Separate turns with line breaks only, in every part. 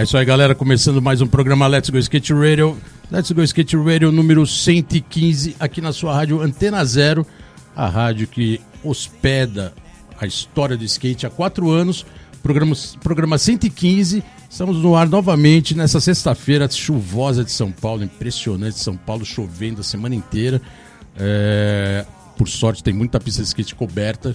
É isso aí, galera. Começando mais um programa Let's Go Skate Radio. Let's Go Skate Radio número 115, aqui na sua rádio Antena Zero, a rádio que hospeda a história do skate há quatro anos. Programa, programa 115. Estamos no ar novamente nessa sexta-feira chuvosa de São Paulo, impressionante. São Paulo chovendo a semana inteira. É, por sorte, tem muita pista de skate coberta.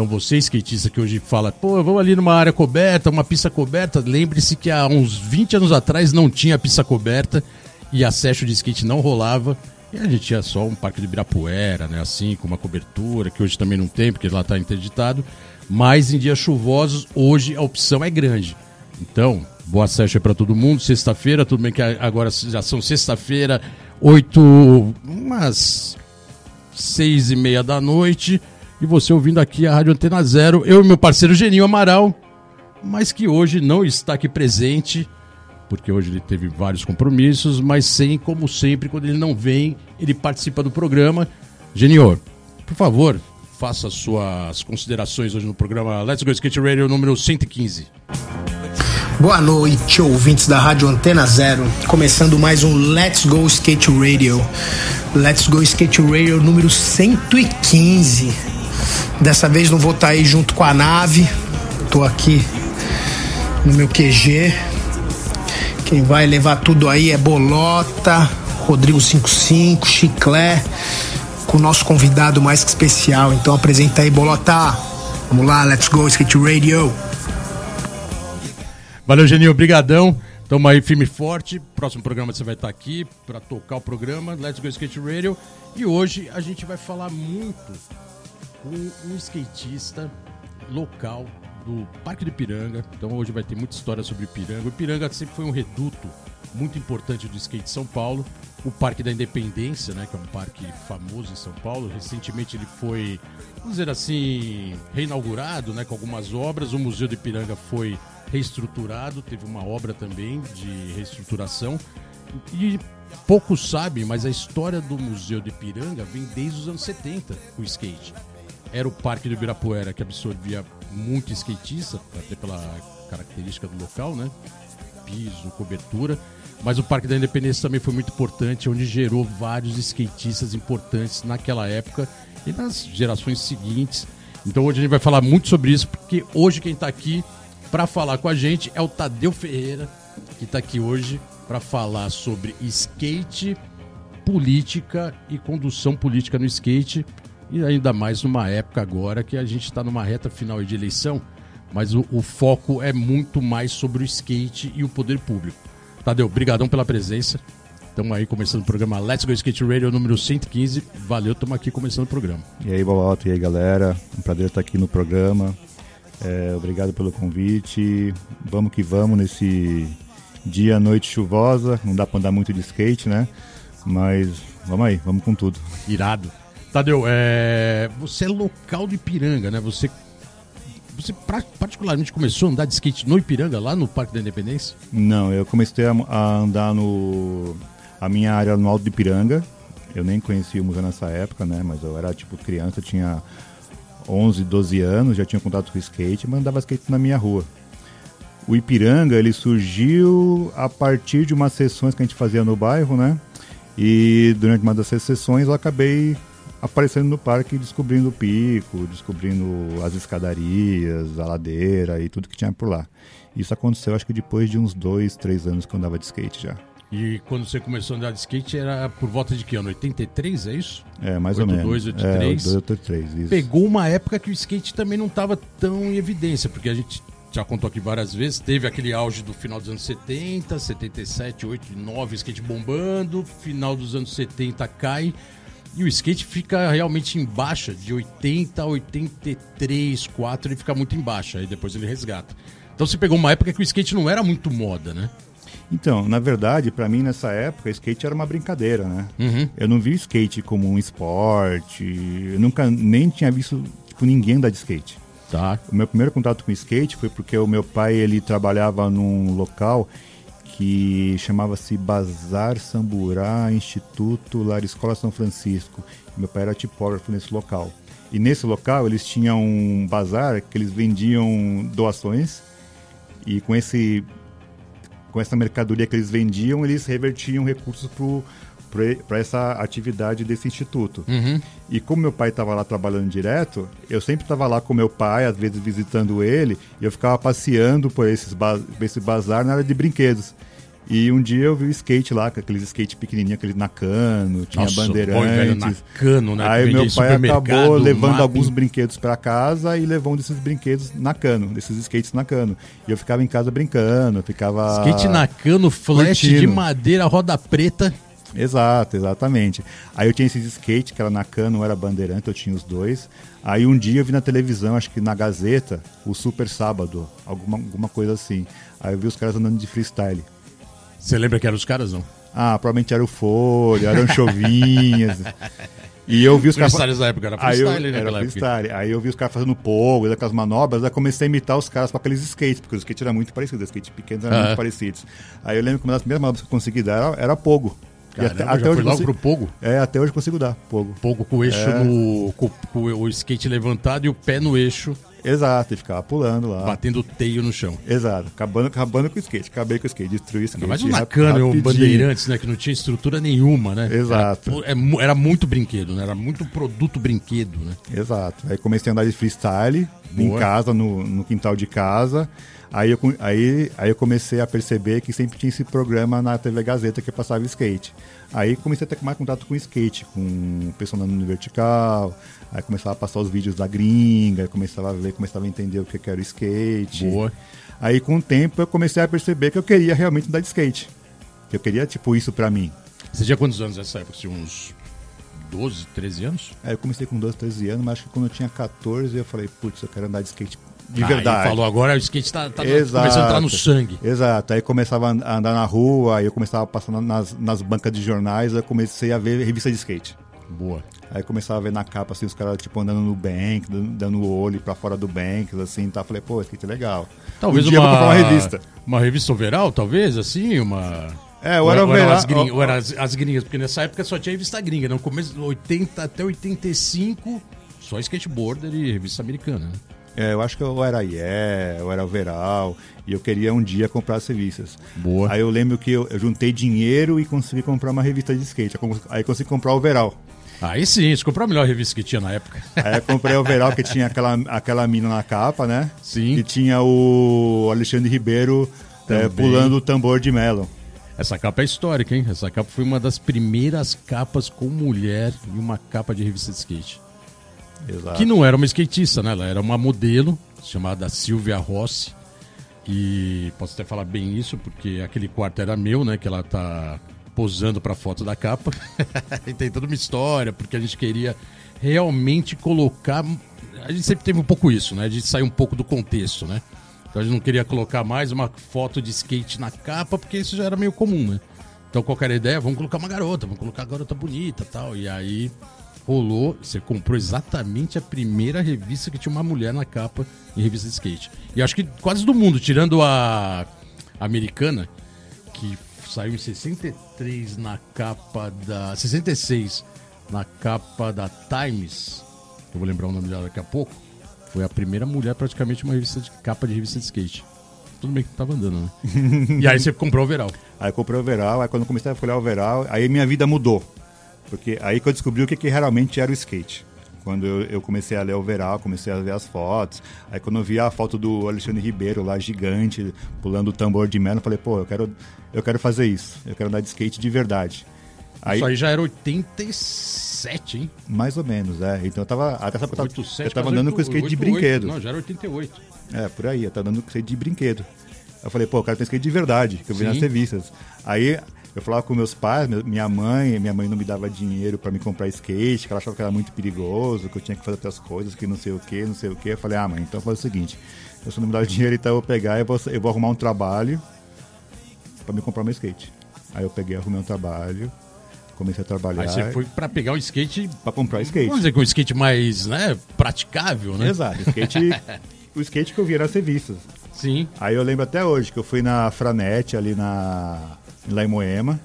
Então você, skatista, que hoje fala, pô, vamos ali numa área coberta, uma pista coberta, lembre-se que há uns 20 anos atrás não tinha pista coberta e a session de skate não rolava. E a gente tinha só um parque de Ibirapuera, né? Assim, com uma cobertura, que hoje também não tem, porque lá está interditado. Mas em dias chuvosos, hoje a opção é grande. Então, boa session para todo mundo. Sexta-feira, tudo bem que agora já são sexta-feira, oito, umas seis e meia da noite e você ouvindo aqui a Rádio Antena Zero, eu e meu parceiro Geninho Amaral, mas que hoje não está aqui presente, porque hoje ele teve vários compromissos, mas sem, como sempre, quando ele não vem, ele participa do programa. Geninho, por favor, faça suas considerações hoje no programa Let's Go Skate Radio número 115.
Boa noite, ouvintes da Rádio Antena Zero. Começando mais um Let's Go Skate Radio. Let's Go Skate Radio número 115. Dessa vez não vou estar aí junto com a nave. Tô aqui no meu QG. Quem vai levar tudo aí é Bolota, Rodrigo 55, Chiclé, com o nosso convidado mais que especial. Então apresenta aí, Bolota. Vamos lá, let's go, Skate Radio.
Valeu, Geninho, obrigadão. Tamo aí firme e forte. Próximo programa você vai estar aqui para tocar o programa Let's Go Skate Radio. E hoje a gente vai falar muito com um skatista local do Parque de Piranga. Então hoje vai ter muita história sobre Piranga. O Piranga sempre foi um reduto muito importante do skate de São Paulo. O Parque da Independência, né, que é um parque famoso em São Paulo. Recentemente ele foi, vamos dizer assim, reinaugurado, né, com algumas obras. O Museu de Piranga foi reestruturado, teve uma obra também de reestruturação. E poucos sabem, mas a história do Museu de Piranga vem desde os anos 70, o skate era o Parque do Ibirapuera que absorvia muito skatista, até pela característica do local, né? Piso, cobertura. Mas o Parque da Independência também foi muito importante, onde gerou vários skatistas importantes naquela época e nas gerações seguintes. Então hoje a gente vai falar muito sobre isso, porque hoje quem está aqui para falar com a gente é o Tadeu Ferreira, que está aqui hoje para falar sobre skate, política e condução política no skate. E ainda mais numa época agora que a gente está numa reta final de eleição, mas o, o, foco é muito mais sobre o skate e o poder público. Tadeu, brigadão pela presença. Estamos aí começando o programa Let's Go Skate Radio número 115. Valeu, estamos aqui começando o programa.
E aí, Boloto, e aí, galera. Um prazer estar aqui no programa. É, obrigado pelo convite. Vamos que vamos nesse dia, noite chuvosa. Não dá para andar muito de skate, né? Mas vamos aí, vamos com tudo.
Irado. Tadeu, é... você é local do Ipiranga, né? Você, você particularmente começou a andar de skate no Ipiranga, lá no Parque da Independência?
Não, eu comecei a andar no... A minha área no Alto Ipiranga. Eu nem conhecia o museu nessa época, né? Mas eu era, tipo, criança, tinha 11, 12 anos, já tinha contato com skate, mas andava skate na minha rua. O Ipiranga, ele surgiu a partir de umas sessões que a gente fazia no bairro, né? E durante uma dessas sessões eu acabei aparecendo no parque descobrindo o pico, descobrindo as escadarias, a ladeira e tudo que tinha por lá. Isso aconteceu acho que depois de uns dois, três anos que eu andava de skate já.
E quando você começou a andar de skate era por volta de que ano? 83, é isso?
É, mais 82, ou menos.
83.
É, 83, isso.
Pegou uma época que o skate também não estava tão em evidência, porque a gente já contou aqui várias vezes, teve aquele auge do final dos anos 70, 77, 8, 9, skate bombando, final dos anos 70 cai, E o skate fica realmente em baixa, de 80 a 83, 4, ele fica muito em baixa, aí depois ele resgata. Então você pegou uma época que o skate não era muito moda, né?
Então, na verdade, pra mim nessa época, skate era uma brincadeira, né?
Uhum.
Eu não vi o skate como um esporte, eu nunca nem tinha visto tipo, ninguém andar de skate.
Tá.
O meu primeiro contato com skate foi porque o meu pai ele trabalhava num local que chamava-se Bazar Samburá Instituto Lar Escola São Francisco. Meu pai era tipógrafo nesse local. E nesse local eles tinham um bazar que eles vendiam doações e com esse com essa mercadoria que eles vendiam, eles revertiam recursos para essa atividade desse instituto.
Uhum.
E como meu pai estava lá trabalhando direto, eu sempre estava lá com meu pai, às vezes visitando ele, e eu ficava passeando por esses ba esse bazar na área de brinquedos. E um dia eu vi o skate lá, com aqueles skate pequenininhos, aqueles Nakano, tinha
Nossa, bom velho
bandeirantes.
Nakano, né,
Aí meu pai acabou levando
mapping.
alguns brinquedos para casa e levando esses brinquedos Nakano, desses skates Nakano. E eu ficava em casa brincando, eu ficava...
Skate Nakano, flash de
curtindo.
madeira, roda preta.
Exato, exatamente. Aí eu tinha esses skate, que era Nakano, não era Bandeirante, eu tinha os dois. Aí um dia eu vi na televisão, acho que na Gazeta, o Super Sábado, alguma, alguma coisa assim. Aí eu vi os caras andando de freestyle.
Você lembra que eram os caras, não?
Ah, provavelmente era o Folha, eram chovinhas. E eu vi os caras.
Freestyle da época, era
Aí eu,
freestyle, né,
era
naquela época.
freestyle. Aí eu vi os caras fazendo pogo, aquelas manobras, aí comecei a imitar os caras com aqueles skates, porque os skates eram muito parecidos, os skates pequenos eram
Aham.
muito parecidos. Aí eu lembro que uma das primeiras manobras que eu consegui dar era, era pogo.
Caramba, já foi
hoje
logo
consigo-
pro pogo?
É, até hoje consigo dar pogo.
Pouco com o eixo
É.
no. Com, com o skate levantado e o pé no eixo,
Exato, e ficava pulando lá.
batendo o teio no chão.
Exato, acabando, acabando com o skate. Acabei com o skate, destruí o skate.
Mas Nakano e o. Bandeirantes, né? Que não tinha estrutura nenhuma, né?
Exato.
Era, é era muito brinquedo, né? Era muito produto brinquedo, né?
Exato. Aí comecei a andar de freestyle em
Boa.
casa, no, no quintal de casa. Aí eu, aí, aí eu comecei a perceber que sempre tinha esse programa na TV Gazeta que passava skate. Aí comecei a ter mais contato com skate, com o pessoal andando no vertical. Aí começava a passar os vídeos da gringa, começava a ver, começava a entender o que era o skate.
Boa.
Aí com o tempo eu comecei a perceber que eu queria realmente andar de skate. Que eu queria, tipo, isso pra mim.
Você tinha quantos anos nessa época? Tinha uns 12, 13 anos?
Aí eu comecei com 12, 13 anos, mas acho que quando eu tinha 14 eu falei, putz, eu quero andar de skate de
Aí
verdade.
falou agora o skate tá, tá
Exato.
começando a entrar no sangue.
Exato. Aí começava a and- a andar na rua, aí eu começava a passar na- nas, nas bancas de jornais, aí eu comecei a ver revista de skate.
Boa.
Aí começava a ver na capa, assim, os caras, tipo, andando no bank, dando, o olho pra fora do bank, assim, tá? Falei, pô, skate é legal.
Talvez
um
uma,
uma revista.
Uma revista overall, talvez, assim, uma...
É, ou era
as, gringas, ou era as, as gringas, porque nessa época só tinha revista gringa, no começo de 80 até 85, só skateboarder e revista americana. né?
É, eu acho que eu era IE, eu era overall, e eu queria um dia comprar as revistas.
Boa.
Aí eu lembro que eu, eu juntei dinheiro e consegui comprar uma revista de skate. Aí cons- Aí consegui comprar o overall.
Aí sim, você comprou a melhor revista que tinha na época.
Aí eu comprei o overall que tinha aquela, aquela mina na capa, né?
Sim.
E tinha o Alexandre Ribeiro é, pulando o tambor de melon.
Essa capa é histórica, hein? Essa capa foi uma das primeiras capas com mulher e uma capa de revista de skate.
Exato.
Que não era uma skatista, né? Ela era uma modelo chamada Silvia Rossi. E posso até falar bem isso, porque aquele quarto era meu, né? Que ela tá posando pra foto da capa. e tem toda uma história, porque a gente queria realmente colocar. A gente sempre teve um pouco isso, né? A gente sai um pouco do contexto, né? Então a gente não queria colocar mais uma foto de skate na capa, porque isso já era meio comum, né? Então qualquer ideia, vamos colocar uma garota, vamos colocar a garota bonita tal. E aí rolou, você comprou exatamente a primeira revista que tinha uma mulher na capa em revista de skate. E acho que quase do mundo, tirando a americana, que saiu em 63 na capa da. 66 na capa da Times, eu vou lembrar o nome dela daqui a pouco. Foi a primeira mulher praticamente uma revista de capa de revista de skate. Tudo bem que tava andando, né? e aí você comprou o overall.
Aí eu comprei o overall, aí quando eu comecei a olhar o overall, aí minha vida mudou. Porque aí que eu descobri o que, que realmente era o skate. Quando eu, eu comecei a ler o overall, comecei a ver as fotos. Aí quando eu vi a foto do Alexandre Ribeiro lá, gigante, pulando o tambor de melon, eu falei, pô, eu quero, eu quero fazer isso. Eu quero andar de skate de verdade. Aí,
Isso aí já era 87, hein?
mais ou menos, é. Então eu tava. Até essa eu tava,
87,
eu tava andando
8,
com skate de
88.
brinquedo.
Não, já era 88.
É, por aí, eu tava andando com skate de brinquedo. Eu falei, pô, eu quero ter skate de verdade, que eu vi
Sim.
nas revistas. Aí, Eu falava com meus pais, minha mãe, minha mãe não me dava dinheiro pra me comprar skate, que ela achava que era muito perigoso, que eu tinha que fazer outras coisas, que não sei o que, não sei o que. Eu falei, ah, mãe, então faz o seguinte, eu só não me dá dinheiro, então eu vou pegar e vou, eu vou arrumar um trabalho pra me comprar meu skate. Aí eu peguei, arrumei um trabalho, comecei a trabalhar
Aí você foi pra pegar o skate.
pra comprar skate.
Vamos dizer que o skate mais, né, praticável, né?
Exato, skate, o skate que eu via nas revistas.
Sim.
Aí eu lembro até hoje que eu fui na Franete ali na lá em Moema.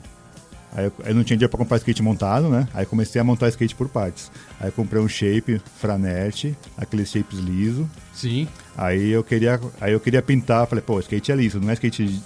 Aí eu, não tinha dinheiro pra comprar skate montado, né? Aí comecei a montar skate por partes. Aí eu comprei um shape Franete, aqueles shapes liso.
Sim.
Aí eu queria, aí eu queria pintar, falei, pô, skate é liso, não é skate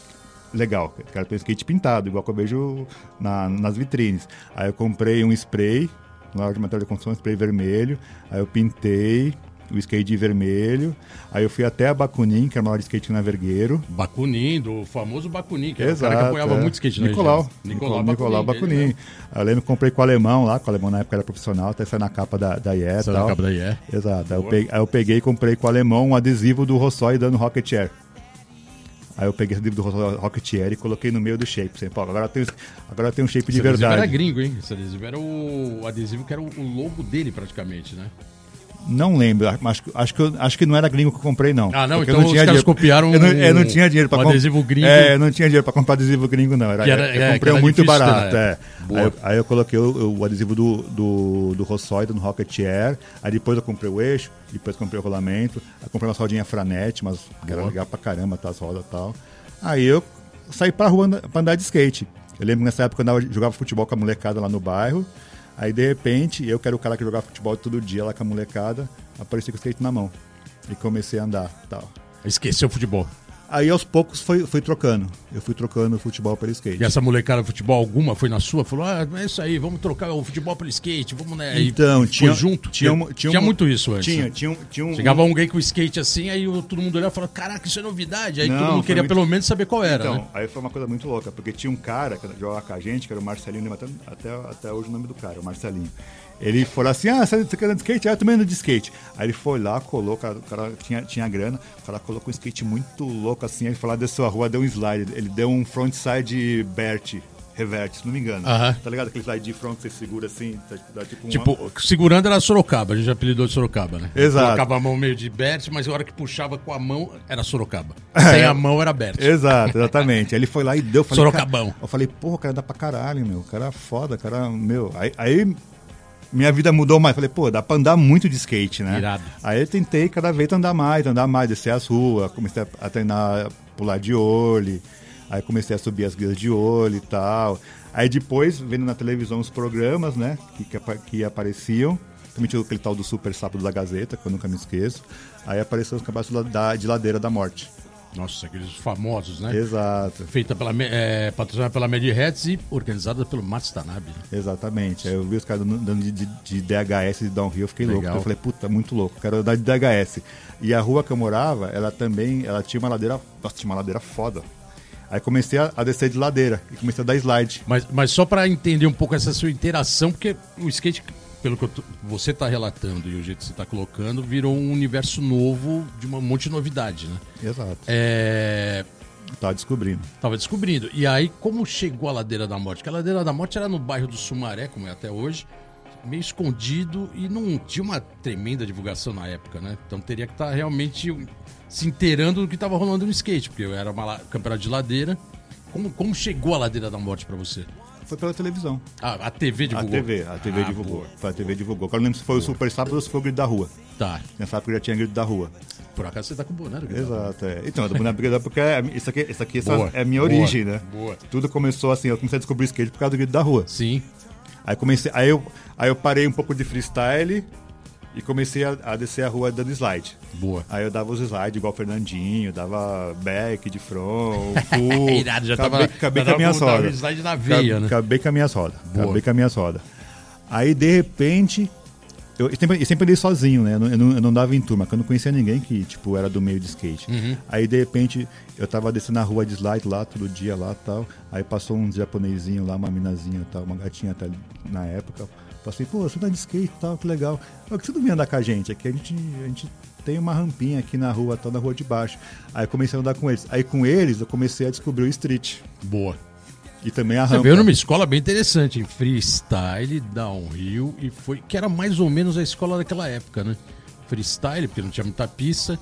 legal. Eu quero ter um skate pintado, igual que eu vejo na- nas vitrines. Aí eu comprei um spray, na hora de material de construção, um spray vermelho. Aí eu pintei o skate vermelho. Aí eu fui até a Bakunin, que era uma loja de skate na Vergueiro.
Bakunin, do famoso Bakunin, que era o cara que apoiava
é.
muito skate na
Nicolau. Nicolau, Nicolau Bakunin.
mesmo.
Eu lembro que comprei com o alemão lá, que o alemão na época era profissional, até saiu na capa da, da IE
Saiu na capa da IE.
Exato. Aí eu, peguei, aí eu peguei e comprei com o alemão um adesivo do Rossói dando Rocket Air. Aí eu peguei esse adesivo do Rossói Rocket Air e coloquei no meio do shape. Assim, pô, agora tem, agora tem um shape de
Esse adesivo
verdade.
era gringo, hein? Esse adesivo era o, o adesivo que era o, o logo dele, praticamente, né?
Não lembro, acho, acho, que, eu- acho que não era gringo que eu comprei, não.
Ah, não? Então
eu
os
tinha dinheiro-
copiaram
eu não, eu não tinha dinheiro para
um adesivo gringo.
É, eu não tinha dinheiro para comprar adesivo gringo, não. Era,
era-
eu
é,
comprei um muito
difícil,
barato,
né?
é. Aí eu, aí eu coloquei o, o adesivo do, do, do Rossoida no Rocket Air. Aí depois eu comprei o eixo, depois comprei o rolamento. Aí comprei umas rodinhas Franete, mas que era legal pra caramba, tá, as rodas e tal. Aí eu saí pra rua pra andar de skate. Eu lembro que nessa época eu andava, jogava futebol com a molecada lá no bairro. Aí de repente, eu que era o cara que jogava futebol todo dia lá com a molecada, apareci com o skate na mão. E comecei a andar tal.
Esqueceu o futebol.
Aí aos poucos foi, foi trocando. Eu fui trocando o futebol pelo skate.
E essa molecada de futebol alguma foi na sua? Falou, ah, é isso aí, vamos trocar o futebol pelo skate, vamos, né?
Então,
foi
tinha
junto?
Tinha,
Tinha, tinha
um-
muito isso antes.
Tinha,
né?
tinha, um- tinha um.
Chegava alguém com skate assim, aí todo mundo olhava e falava, caraca, isso é novidade. Aí
Não,
todo mundo queria
muito-
pelo menos saber qual era,
Então,
né?
aí foi uma coisa muito louca, porque tinha um cara que jogava com a gente, que era o Marcelinho, até, até hoje o nome do cara, o Marcelinho. Ele falou assim: Ah, você quer andar de skate? Ah, eu também ando de skate. Aí ele foi lá, colocou, o cara, o cara tinha, tinha grana, o cara colocou um skate muito louco assim. Aí ele falou: ah, desceu a rua, deu um slide. Ele deu um frontside Bert, reverte, se não me engano.
Aham.
Tá ligado? Aquele slide de front que você segura assim, tá, dá tipo um.
Tipo, segurando era Sorocaba, a gente apelidou de Sorocaba, né?
Exato.
Colocava a mão meio de Bert, mas a hora que puxava com a mão era Sorocaba. Sem a mão era Bert.
Exato, exatamente. Aí ele foi lá e deu. eu Falei,
Sorocabão.
cara- eu falei, porra, o cara dá pra caralho, meu. O cara é foda, o cara, meu. Aí, aí minha vida mudou mais. Falei, pô, dá pra andar muito de skate, né?
Irado.
Aí eu tentei cada vez andar mais, andar mais, descer as ruas, comecei a, treinar, pular de olho. Aí comecei a subir as guias de olho e tal. Aí depois, vendo na televisão os programas, né, que, que, que apareciam. Também tinha aquele tal do Super Sábado da Gazeta, que eu nunca me esqueço. Aí apareceu os da- de Ladeira da Morte.
Nossa, aqueles famosos, né?
Exato.
Feita pela, é, patrocinada pela Hats e organizada pelo Mats Tanabe. né?
Exatamente. Aí eu vi os caras dando de, de, de DHS de downhill, eu fiquei louco.
Legal.
Eu falei, puta, muito louco, quero andar de DHS. E a rua que eu morava, ela também, ela tinha uma ladeira, nossa, tinha uma ladeira foda. Aí comecei a, a descer de ladeira e comecei a dar slide.
Mas, mas só pra entender um pouco essa sua interação, porque o skate, pelo que eu tô- você tá relatando e o jeito que você tá colocando, virou um universo novo de uma um monte de novidade, né?
Exato.
É,
Tava descobrindo.
tava descobrindo. E aí, como chegou a Ladeira da Morte? Porque a Ladeira da Morte era no bairro do Sumaré, como é até hoje, meio escondido e não tinha uma tremenda divulgação na época, né? Então teria que estar realmente se inteirando do que estava rolando no skate, porque era uma campeonato de ladeira. Como, como chegou a Ladeira da Morte pra você?
Foi pela televisão.
Ah, a TV divulgou?
A TV, a TV
Ah,
divulgou.
boa.
Foi a TV divulgou. Agora eu não lembro se foi o Super Sábado ou se foi o Grito da Rua.
Tá.
Nessa época já tinha Grito da Rua.
Por acaso você tá com o boné, né?
Exato, é. Então, eu tô na briga porque é- isso aqui, isso aqui
Boa,
é a minha
boa,
origem, né?
boa.
Tudo começou assim, eu comecei a descobrir skate por causa do Grito da Rua.
Sim.
Aí comecei, aí eu, aí eu parei um pouco de freestyle e comecei a, a descer a rua dando slide.
Boa.
Aí eu dava os slides igual o Fernandinho, dava back de front, full.
Irado, já
acabei,
tava-
acabei
já
com a minha soda.
slide na veia, né?
Acabei com a minha soda.
Boa.
Acabei com a minha soda. Aí de repente, eu sempre, eu sempre andei sozinho, né? Eu não, eu não, eu não dava em turma, porque eu não conhecia ninguém que, tipo, era do meio de skate.
Uhum.
Aí de repente, eu tava descendo a rua de slide lá, todo dia lá tal. Aí passou um japonesinho lá, uma minazinha tal, uma gatinha até na época. Falei assim, pô, você tá de skate e tal, que legal. Por que você não vem andar com a gente? Aqui a gente, a gente tem uma rampinha aqui na rua, tal, na rua de baixo. Aí eu comecei a andar com eles. Aí com eles eu comecei a descobrir o street.
Boa.
E também a
Você
rampa.
veio numa escola bem interessante, em freestyle, downhill, e foi que era mais ou menos a escola daquela época, né? Freestyle, porque não tinha muita pista.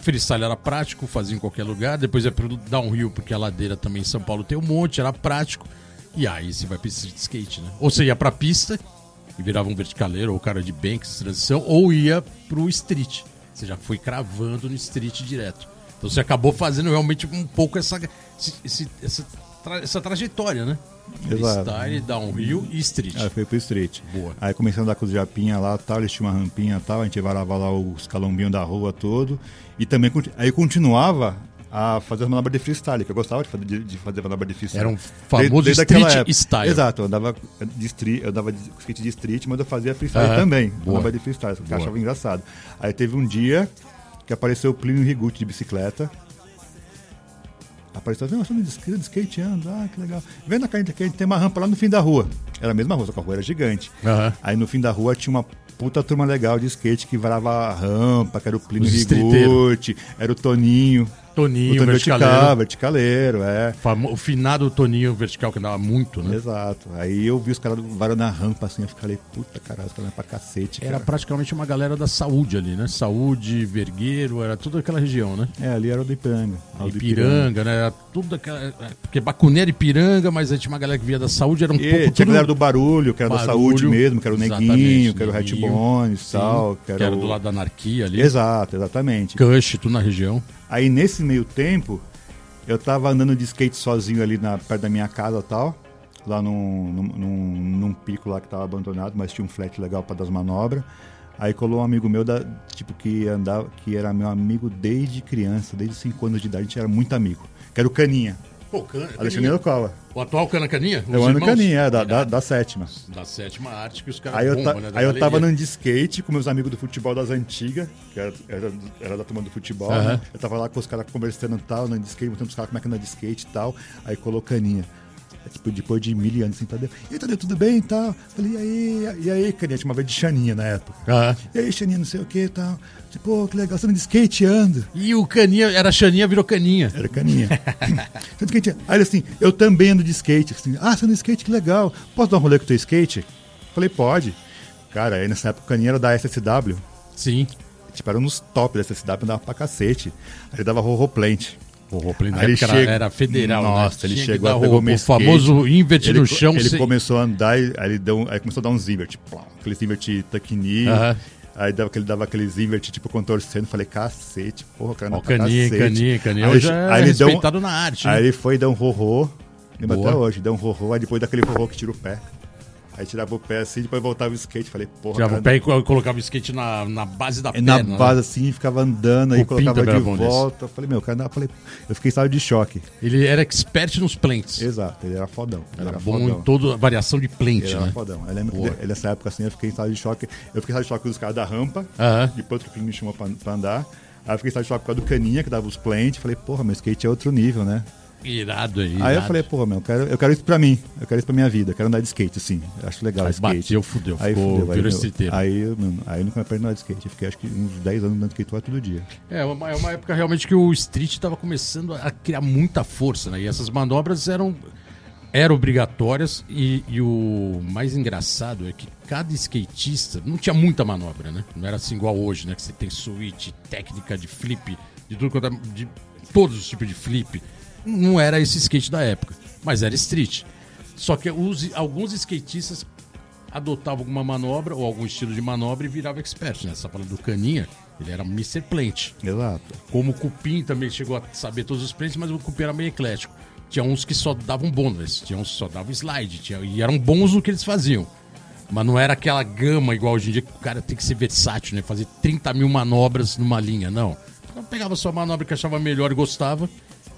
Freestyle era prático, fazia em qualquer lugar. Depois é pro downhill, porque a ladeira também em São Paulo tem um monte, era prático. E aí você vai pra street skate, né? Ou você ia pra pista e virava um verticaleiro ou cara de banks, transição, ou ia pro street. Você já foi cravando no street direto. Então você acabou fazendo realmente um pouco essa, esse- essa, tra- essa trajetória, né?
Exato.
Freestyle, downhill e street.
Aí foi pro street.
Boa.
Aí comecei a andar com os japinha lá tal, eles tinham uma rampinha tal, a gente varava lá os calombinhos da rua todo. E também aí continuava a fazer as manobras de freestyle, que eu gostava de fazer, de, de fazer manobra de freestyle.
Era um famoso
aquela
street
época.
style.
Exato, eu andava de street, eu andava de skate de street, mas eu fazia freestyle
Aham.
também.
Boa.
Manobra de freestyle, que eu achava engraçado. Aí teve um dia que apareceu o Plínio Rigucci de bicicleta. Apareceu, eu de skate, de skate ando, ah, que legal. Vem na carne que tem uma rampa lá no fim da rua. Era a mesma rua, só que a rua era gigante.
Aham.
Aí no fim da rua tinha uma puta turma legal de skate que varava a rampa, que era o Plínio. Rigucci, era o Toninho.
Toninho,
Toninho
verticaleiro.
vertical, verticaleiro, é.
Famo- O finado Toninho vertical que andava muito, né?
Exato. Aí eu vi os caras varando a rampa assim, eu falei, puta caralho, os caras é pra cacete.
Era
Cara.
praticamente uma galera da saúde ali, né? Saúde, Vergueiro, era tudo aquela região, né?
É, ali era o do Ipiranga. Era o do
Ipiranga, né? Era tudo aquela. é, Porque Bacuné era Ipiranga, mas aí tinha uma galera que via da saúde, era um
E
pouco.
tinha
tudo-
galera do barulho, que era da
Barulho,
saúde mesmo, que era o Neguinho, que era o Hatbones e tal.
que era,
o-
do lado da anarquia ali.
Exato, exatamente.
Cush, tudo na região.
Aí nesse meio tempo, eu tava andando de skate sozinho ali na, perto da minha casa tal. Lá num, num, num- pico lá que tava abandonado, mas tinha um flat legal para das manobras. Aí colou um amigo meu da, tipo, que andava, que era meu amigo desde criança, desde 5 anos de idade, a gente era muito amigo. Que era o Caninha,
Pô, Cana,
Alexandre Locova.
O atual Cana Caninha?
Eu
Os
ando
irmãos?
Caninha, é, da, da, da sétima.
Da sétima arte que os caras
Aí eu,
bombam,
ta-
né?
Aí eu tava andando de skate com meus amigos do futebol das antigas, que era, era, era da turma do futebol. Né? Eu tava lá com os caras conversando e tal, andando de skate, mostrando pros caras como é que anda de skate e tal. Aí colou caninha. É, tipo, depois de mil anos assim, Tadeu. E aí, Tadeu, tudo bem e tal? Falei, e aí, e aí, uma vez de Xaninha na época.
Aham.
E aí, Xaninha, não sei o que e tal. Tipo, pô, que legal, você anda de skate ando.
E o Caninha, era Xaninha, virou Caninha.
Era caninha. Aí ele assim, eu também ando de skate. Assim, ah, você anda de skate, que legal. Posso dar um rolê com o teu skate? Falei, pode. Cara, aí nessa época o caninha era da SSW.
Sim.
Tipo, era nos top da SSW, andava pra cacete. Aí ele dava rorroplant.
O Roplin na época era,
chega-
era federal,
Nossa,
né?
ele chegou,
dar
pegou
o, o famoso invert
ele,
no chão.
Ele
sem-
começou a andar, e, aí, ele deu, aí começou a dar uns invert, plá, aquele invert tuck knee.
Aham.
Aí dava, ele dava aqueles invert, tipo, contorcendo. Falei, cacete, porra, cara anda pra
caninha,
cacete.
caninha, caninha.
Aí,
é
aí ele deu
na arte.
Aí
né?
ele foi dar um rorô. Lembra
Boa.
até hoje, deu um rorô. Aí depois daquele rorô que tira o pé. Aí tirava o pé assim, depois voltava o skate. Falei, porra,
Tirava o pé e co- colocava o skate na, na base da
É
perna.
na
né?
base assim, ficava andando, aí
O Pinto
colocava
era
de volta. Falei, meu, cara, falei, eu fiquei em estado de choque.
Ele era expert nos plants.
Exato, ele era fodão. Ele
Era
era,
bom
fodão.
em toda a variação de plant,
Ele era
né?
fodão. Eu lembro
Boa.
que nessa época assim, eu fiquei em estado de choque. Eu fiquei em estado de choque dos caras da rampa,
Aham.
depois que o Pim me chamou pra, pra andar. Aí eu fiquei em estado de choque por causa do caninha, que dava os plant. Falei, porra, meu skate é outro nível, né?
Irado aí.
Aí eu falei, porra, meu, eu quero, eu quero isso pra mim. Eu quero isso pra minha vida. Eu quero andar de skate, assim. Eu acho legal
Aí
skate.
bateu, fudeu.
Aí
ficou,
fudeu, aí,
virou
aí, mano, aí eu nunca mais perdi nada de skate. Eu fiquei acho que uns 10 anos andando de skate todo dia.
É uma, é uma época realmente que o street estava começando a criar muita força, né? E essas manobras eram, eram obrigatórias e, e o mais engraçado é que cada skatista não tinha muita manobra, né? Não era assim igual hoje, né? Que você tem switch, técnica de flip, de tudo quanto é- de todos os tipos de flip. Não era esse skate da época, mas era street. Só que os, alguns skatistas adotavam alguma manobra ou algum estilo de manobra e virava expert, né? Tá falando do Caninha, ele era Mr. Plant.
Exato.
Como o Cupim também chegou a saber todos os plantes, mas o Cupim era meio eclético. Tinha uns que só davam bônus, tinha uns que só davam slide, tinha, e eram bons no que eles faziam. Mas não era aquela gama igual hoje em dia que o cara tem que ser versátil, né? Fazer 30 mil manobras numa linha, não. Então pegava sua manobra que achava melhor e gostava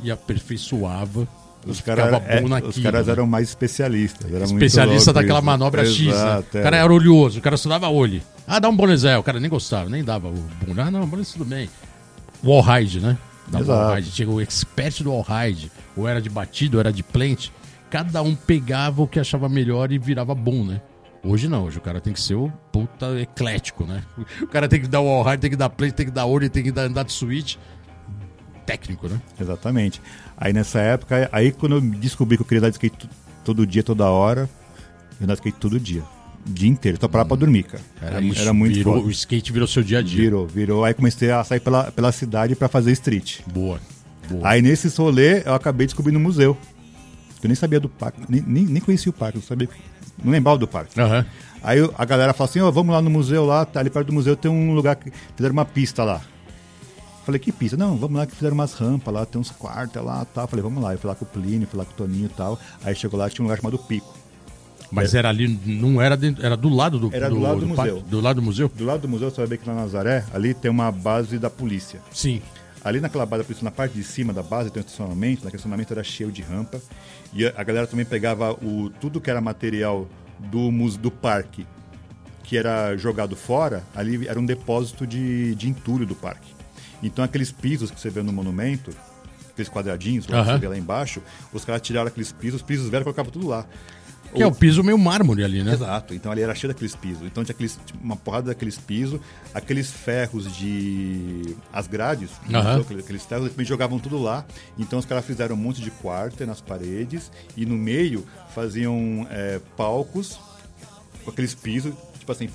e aperfeiçoava.
Os, cara, é, os caras
né?
eram mais especialistas. Era
especialista daquela
isso.
manobra X, né?
Exato,
O cara era olhoso, o cara só dava olho. Ah, dá um bonezé, o cara nem gostava, nem dava o bonde. Ah, não, bonez tudo bem. Wall ride, né? Da
Exato.
wall ride. Tinha o expert do wall ride. Ou era de batido, ou era de plant. Cada um pegava o que achava melhor e virava bom, né? Hoje não, hoje o cara tem que ser o puta eclético, né? O cara tem que dar wall ride, tem que dar plant, tem que dar olho, tem que dar, andar de switch. Técnico, né?
Exatamente. Aí nessa época, aí quando eu descobri que eu queria andar de skate todo dia, toda hora, eu andava de skate todo dia. O dia inteiro. Só parava pra dormir, cara. Era, era muito
virou,
foda.
O skate virou seu dia a dia.
Virou, virou. Aí comecei a sair pela, pela cidade pra fazer street.
Boa. Boa.
Aí nesse rolê eu acabei descobrindo o museu. Eu nem sabia do parque, nem, nem, nem conhecia o parque, não sabia, não lembrava do parque.
Aham.
Aí a galera fala assim, ó, vamos lá no museu lá, tá ali perto do museu tem um lugar que fizeram uma pista lá. Falei, que pista? Não, vamos lá que fizeram umas rampas lá, tem uns quartos lá tal. Falei, vamos lá. Eu fui lá com o Plínio, fui lá com o Toninho e tal. Aí chegou lá, tinha um lugar chamado Pico.
Mas era ali, não era dentro, era do lado do
Era do lado do
parque?
museu.
Do lado do museu?
Do lado do museu, você vai ver que na Nazaré, ali tem uma base da polícia.
Sim.
Ali naquela base da polícia, na parte de cima da base tem um estacionamento, naquele estacionamento era cheio de rampa. E a, galera também pegava o, tudo que era material do, do parque, que era jogado fora, ali era um depósito de, de entulho do parque. Então aqueles pisos que você vê no monumento, aqueles quadradinhos lá que você vê lá embaixo, os caras tiraram aqueles pisos, os pisos velhos e colocavam tudo lá.
Que é o piso meio mármore ali, né?
Exato, então ali era cheio daqueles pisos. Então tinha aqueles, uma porrada daqueles pisos, aqueles ferros de. as grades,
Aham.
aqueles, ferros, eles jogavam tudo lá. Então os caras fizeram um monte de quarto nas paredes e no meio faziam é, palcos com aqueles pisos, tipo assim.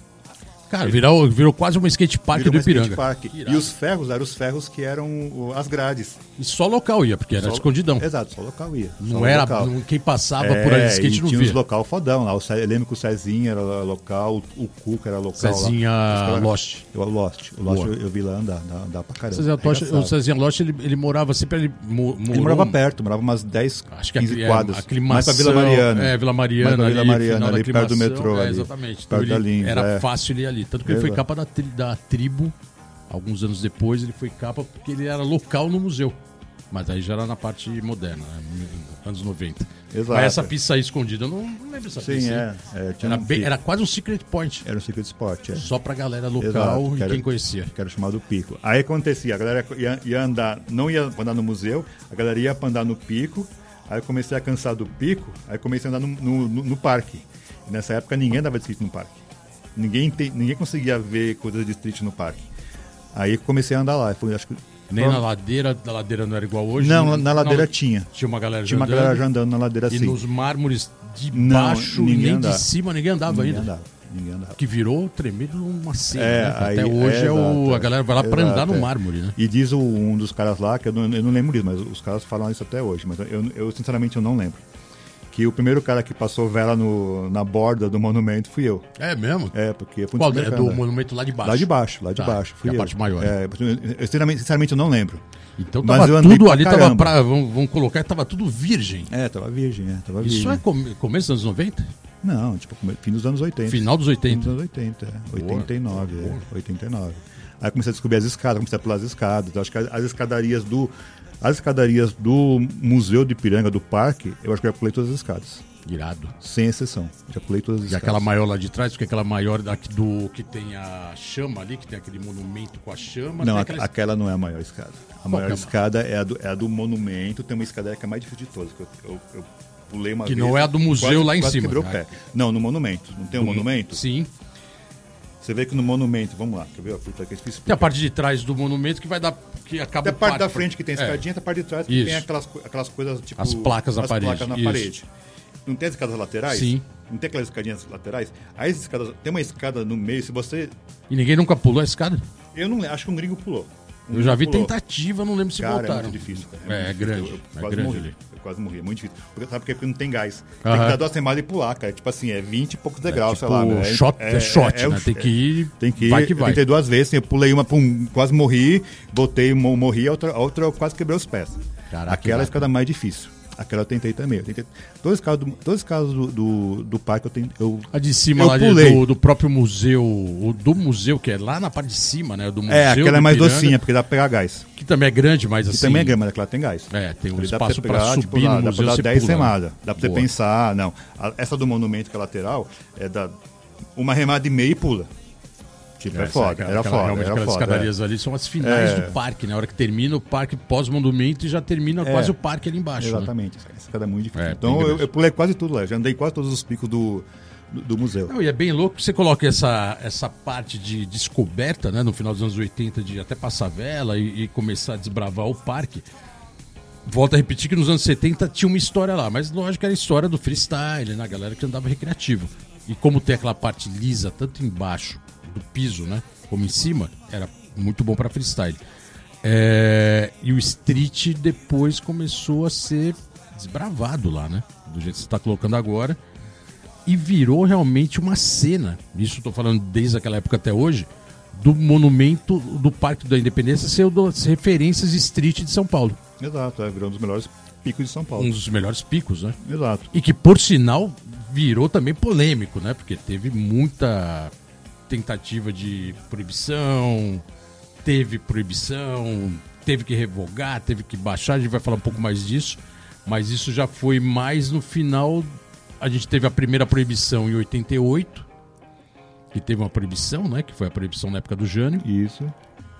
Cara, virou, virou quase uma skate park
virou
do Ipiranga.
park. E os ferros eram os ferros que eram as grades.
E só local ia, porque era
Só-
escondidão.
Exato, só local ia.
Não
só
era.
local.
não- quem passava
É,
por ali de skate
e
não
tinha
via.
uns local fodão lá. Eu lembro que o Cezinha era local, o Cuca era local.
Cezinha
lá.
Lost.
O Lost. O Lost eu, eu vi lá andar, andar, pra caramba.
Cezinha Tocha-
Arregaçava.
o Cezinha Lost, ele, ele morava sempre ali. mo-
Ele
morou
morava
um-
perto, morava umas 10,
Acho que
15
aquele,
quadras.
é, aquele
mais pra Vila Mariana.
É, Vila Mariana,
Mais pra Vila
ali,
Mariana,
da
ali perto do
aclimação,
metrô.
é,
ali,
exatamente. Então
Perto da
ele
Lins,
era
é.
fácil ele ir Tanto que ele foi
Exato.
capa da, tri- da tribo, alguns anos depois, ele foi capa porque ele era local no museu. Mas aí já era na parte moderna, né? anos 90.
Exato.
Mas essa pista aí escondida, eu não, lembro essa
Sim,
pista.
é.
aí.
é, tinha
Era,
um-
bem- era quase um secret point.
era um de esporte. É.
Só pra galera local
Exato,
e
era-
quem conhecia.
que era chamado Pico. Aí acontecia, a galera ia, ia andar, não ia andar no museu, a galera ia pra andar no Pico, aí eu comecei a cansar do Pico, aí comecei a andar no, no, no- no parque. E nessa época ninguém andava de street no parque. Ninguém, ninguém conseguia ver coisas de street no parque. Aí comecei a andar lá. Foi, acho que,
Nem na ladeira, da ladeira não era igual hoje.
Não,
né?
na ladeira tinha.
Tinha uma galera
Tinha uma
já
galera
andando.
já andando na ladeira
E
assim.
nos mármores de
Não,
baixo e
ninguém
nem
andava.
de cima ninguém andava
Ninguém
ainda.
andava. Ninguém andava.
Que virou tremendo uma cena,
É,
né?
aí-
Até hoje é,
é,
o,
exato,
a galera vai lá
exato,
andar no
é.
mármore, né?
E diz o- um dos caras lá, que eu não, eu não lembro disso, mas os caras falam isso até hoje, mas eu, eu sinceramente eu não lembro. Que o primeiro cara que passou vela no, na borda do monumento fui eu.
É mesmo?
É, porque fui um
Qual? É do monumento lá de baixo.
Lá de baixo, lá de
Tá,
baixo. Fui
é a
eu.
parte maior.
É, eu, sinceramente, sinceramente eu não lembro.
Então
Mas
tava tudo ali, tava
caramba.
pra. Vamos, vamos colocar, tava tudo virgem.
É, tava virgem, é, tava virgem.
Isso é come- começo dos anos 90?
Não, tipo, fim dos anos 80.
Final dos
Fim
80.
dos anos 80, é. 89,
Boa.
é. 89. Aí comecei a descobrir as escadas, comecei a pular as escadas. Eu acho que as escadarias do. As escadarias do Museu de Ipiranga, do parque, eu acho que eu já pulei todas as escadas.
Irado.
Sem exceção. Já pulei todas as
E
escadas.
aquela maior lá de trás, porque aquela maior daqui do que tem a chama ali, que tem aquele monumento com a chama.
Não, a-
aquela-
aquela não é a maior escada. A
Qual
maior
que é a
escada é a, do, é a do monumento, tem uma escada que é a mais difícil de todas. que Eu, eu- eu pulei uma
Que
vez,
não é a do museu
quase-
lá em cima.
quebrou o
Ah.
pé. Não, no monumento. Não tem um monumento?
Sim.
Você vê que no monumento, vamos lá, quer ver? Puta, que é difícil
Tem a parte de trás do monumento que vai dar. que acaba
Tem a parte da frente que tem
É.
escadinha, tem a parte de trás que
Isso.
tem aquelas, aquelas coisas tipo.
As placas na
as
parede,
placas na
isso.
parede. Não tem as escadas laterais?
Sim.
Não tem aquelas escadinhas laterais? Aí as escadas. Tem uma escada no meio, se você.
E ninguém nunca pulou a escada?
Eu não acho que um gringo pulou. Um
Eu já vi
pulou.
tentativa, não lembro se
Cara, é
voltaram.
muito difícil. Cara.
É, é
muito
grande,
difícil. Eu,
é
quase
grande
morri.
ali.
Quase morri. É muito difícil. Porque, sabe por quê? Porque não tem gás. Tem que dar duas semanas e pular, cara. Tipo assim, é 20 e poucos degraus,
tipo,
sei lá. né?
shot- é shot, né?
o-
Tem que ir,
Tem que ir.
vai que vai.
tentei duas vezes, assim, eu pulei uma, pum, quase morri, voltei, mo- morri, a outra, a outra eu quase quebrei os pés.
Caraca,
Aquela é a escada mais difícil. Aquela eu tentei também. Eu tentei, todos os casos do, todos os casos do, do, do parque eu tentei. Eu,
A de cima lá
pulei.
do, do próprio museu, o do museu, que é lá na parte de cima, né? Do museu.
é, aquela é mais docinha, porque dá pra pegar gás.
Que também é grande, mas
Que
assim.
também é grande, mas aquela tem gás.
É, tem um
Ali
espaço
você
pra
pegar,
subir
tipo,
no
lá,
museu.
Dá pra dar
você
10
pula, né?
semadas. Dá pra você
Boa.
pensar, não. a- essa do monumento que é lateral, é da uma remada e meia e pula. Tipo, é, foda,
aquela-
era
aquela-
foda,
Realmente
era
aquelas
foda.
escadarias ali são as finais
É.
do parque, né? A hora que termina o parque pós-monumento e já termina
É.
quase o parque ali embaixo. né?
Exatamente, essa escada é muito difícil.
É,
então eu, eu pulei quase tudo lá, já andei quase todos os picos do, do, do museu.
Não, e é bem louco que você coloca essa, essa parte de descoberta, né, no final dos anos 80, de até passar vela e, e começar a desbravar o parque. Volto a repetir que nos anos 70 tinha uma história lá, mas lógico que era a história do freestyle, né, a galera que andava recreativo. E como tem aquela parte lisa, tanto embaixo do piso, né, como em cima, era muito bom para freestyle. É, e o street depois começou a ser desbravado lá, né? Do jeito que você está colocando agora. E virou realmente uma cena. Isso estou falando desde aquela época até hoje. Do monumento do Parque da Independência ser das referências street de São Paulo.
Exato, é, virou um dos melhores picos de São Paulo.
Um dos melhores picos, né?
Exato.
E que, por sinal, virou também polêmico, né? Porque teve muita tentativa de proibição, teve proibição, teve que revogar, teve que baixar, a gente vai falar um pouco mais disso, mas isso já foi mais no final. A gente teve a primeira proibição em 88, que teve uma proibição, né? Que foi a proibição na época do Jânio,
Isso.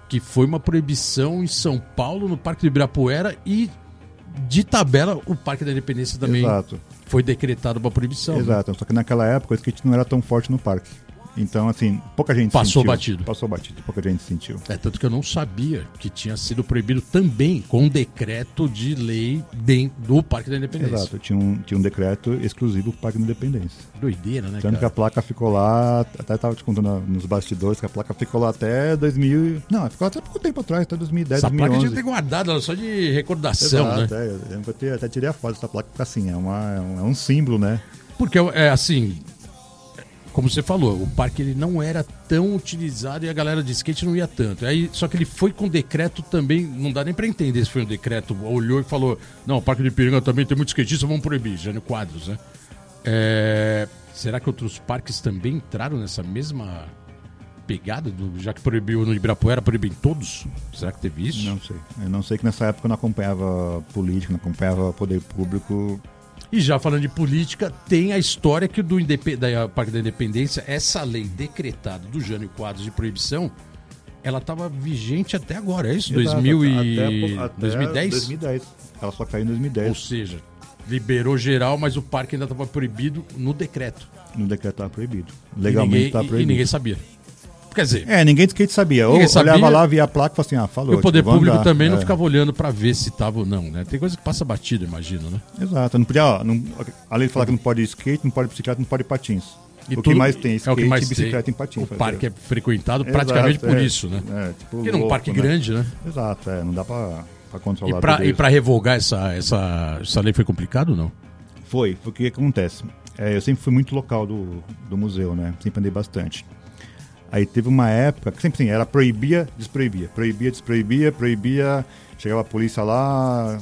que foi uma proibição em São Paulo, no Parque do Ibirapuera e de tabela o Parque da Independência também
Exato.
foi decretado uma proibição. né?
Exato. Só que naquela época o skate não era tão forte no parque. Então, assim, pouca gente
Passou
sentiu.
batido.
Passou batido, pouca gente sentiu.
É tanto que eu não sabia que tinha sido proibido também com um decreto de lei dentro do Parque da Independência.
Exato. Tinha um, tinha um decreto exclusivo pro Parque da Independência.
Doideira, né,
Tanto que
cara?
a placa ficou lá, até tava te contando nos bastidores que a placa ficou lá até 2000. e- Não, ficou até pouco tempo atrás, até 2010,
Essa placa
2011.
tinha que ter guardado ela só de recordação,
Exato,
né?
é, eu que até tirei a foto dessa placa, porque assim, é, uma, é, um, é um símbolo, né?
Porque é assim, como você falou, o parque ele não era tão utilizado e a galera de skate não ia tanto. Aí, só que ele foi com decreto também, não dá nem pra entender se foi um decreto, olhou e falou: "Não, o Parque de Piranga também tem muito skatista, vamos proibir", Jânio Quadros, né? É, será que outros parques também entraram nessa mesma pegada do já que proibiu no Ibirapuera, proibiu em todos? Será que teve isso?
Não sei. Eu não sei que nessa época eu não acompanhava política, não acompanhava poder público.
E já falando de política, tem a história que do Indep da Parque da Independência, essa lei decretada do Jânio Quadros de proibição, ela estava vigente até agora, é isso? 2000 e...
Até- até
2010?
2010. Ela só caiu em 2010.
Ou seja, liberou geral, mas o parque ainda estava proibido no decreto.
No decreto estava proibido. Legalmente estava
e- e
proibido.
ninguém sabia. Quer dizer,
É, ninguém de skate sabia. Ou
sabia.
olhava lá, via a placa e falava assim, ah, falou.
e o poder
tipo,
público
andar.
também não
É.
ficava olhando para ver se estava ou não, né? Tem coisa que passa batido, imagino, né?
Exato, não podia, ó, não, a lei fala que não pode skate, não pode bicicleta, não pode patins.
E
o que mais tem é
é
skate,
o que mais
bicicleta
tem.
e patins.
O
fazer.
parque é frequentado
Exato,
praticamente por
é.
isso, né?
É, tipo,
Porque
louco,
parque
né?
grande, né?
Exato, é, não dá pra, pra controlar
E e pra revogar essa, essa, essa lei foi complicado ou não?
Foi, porque o que acontece? É, eu sempre fui muito local do, do museu, né? Sempre andei bastante. Aí teve uma época que sempre assim, era proibia, desproibia, proibia, desproibia, proibia, chegava a polícia lá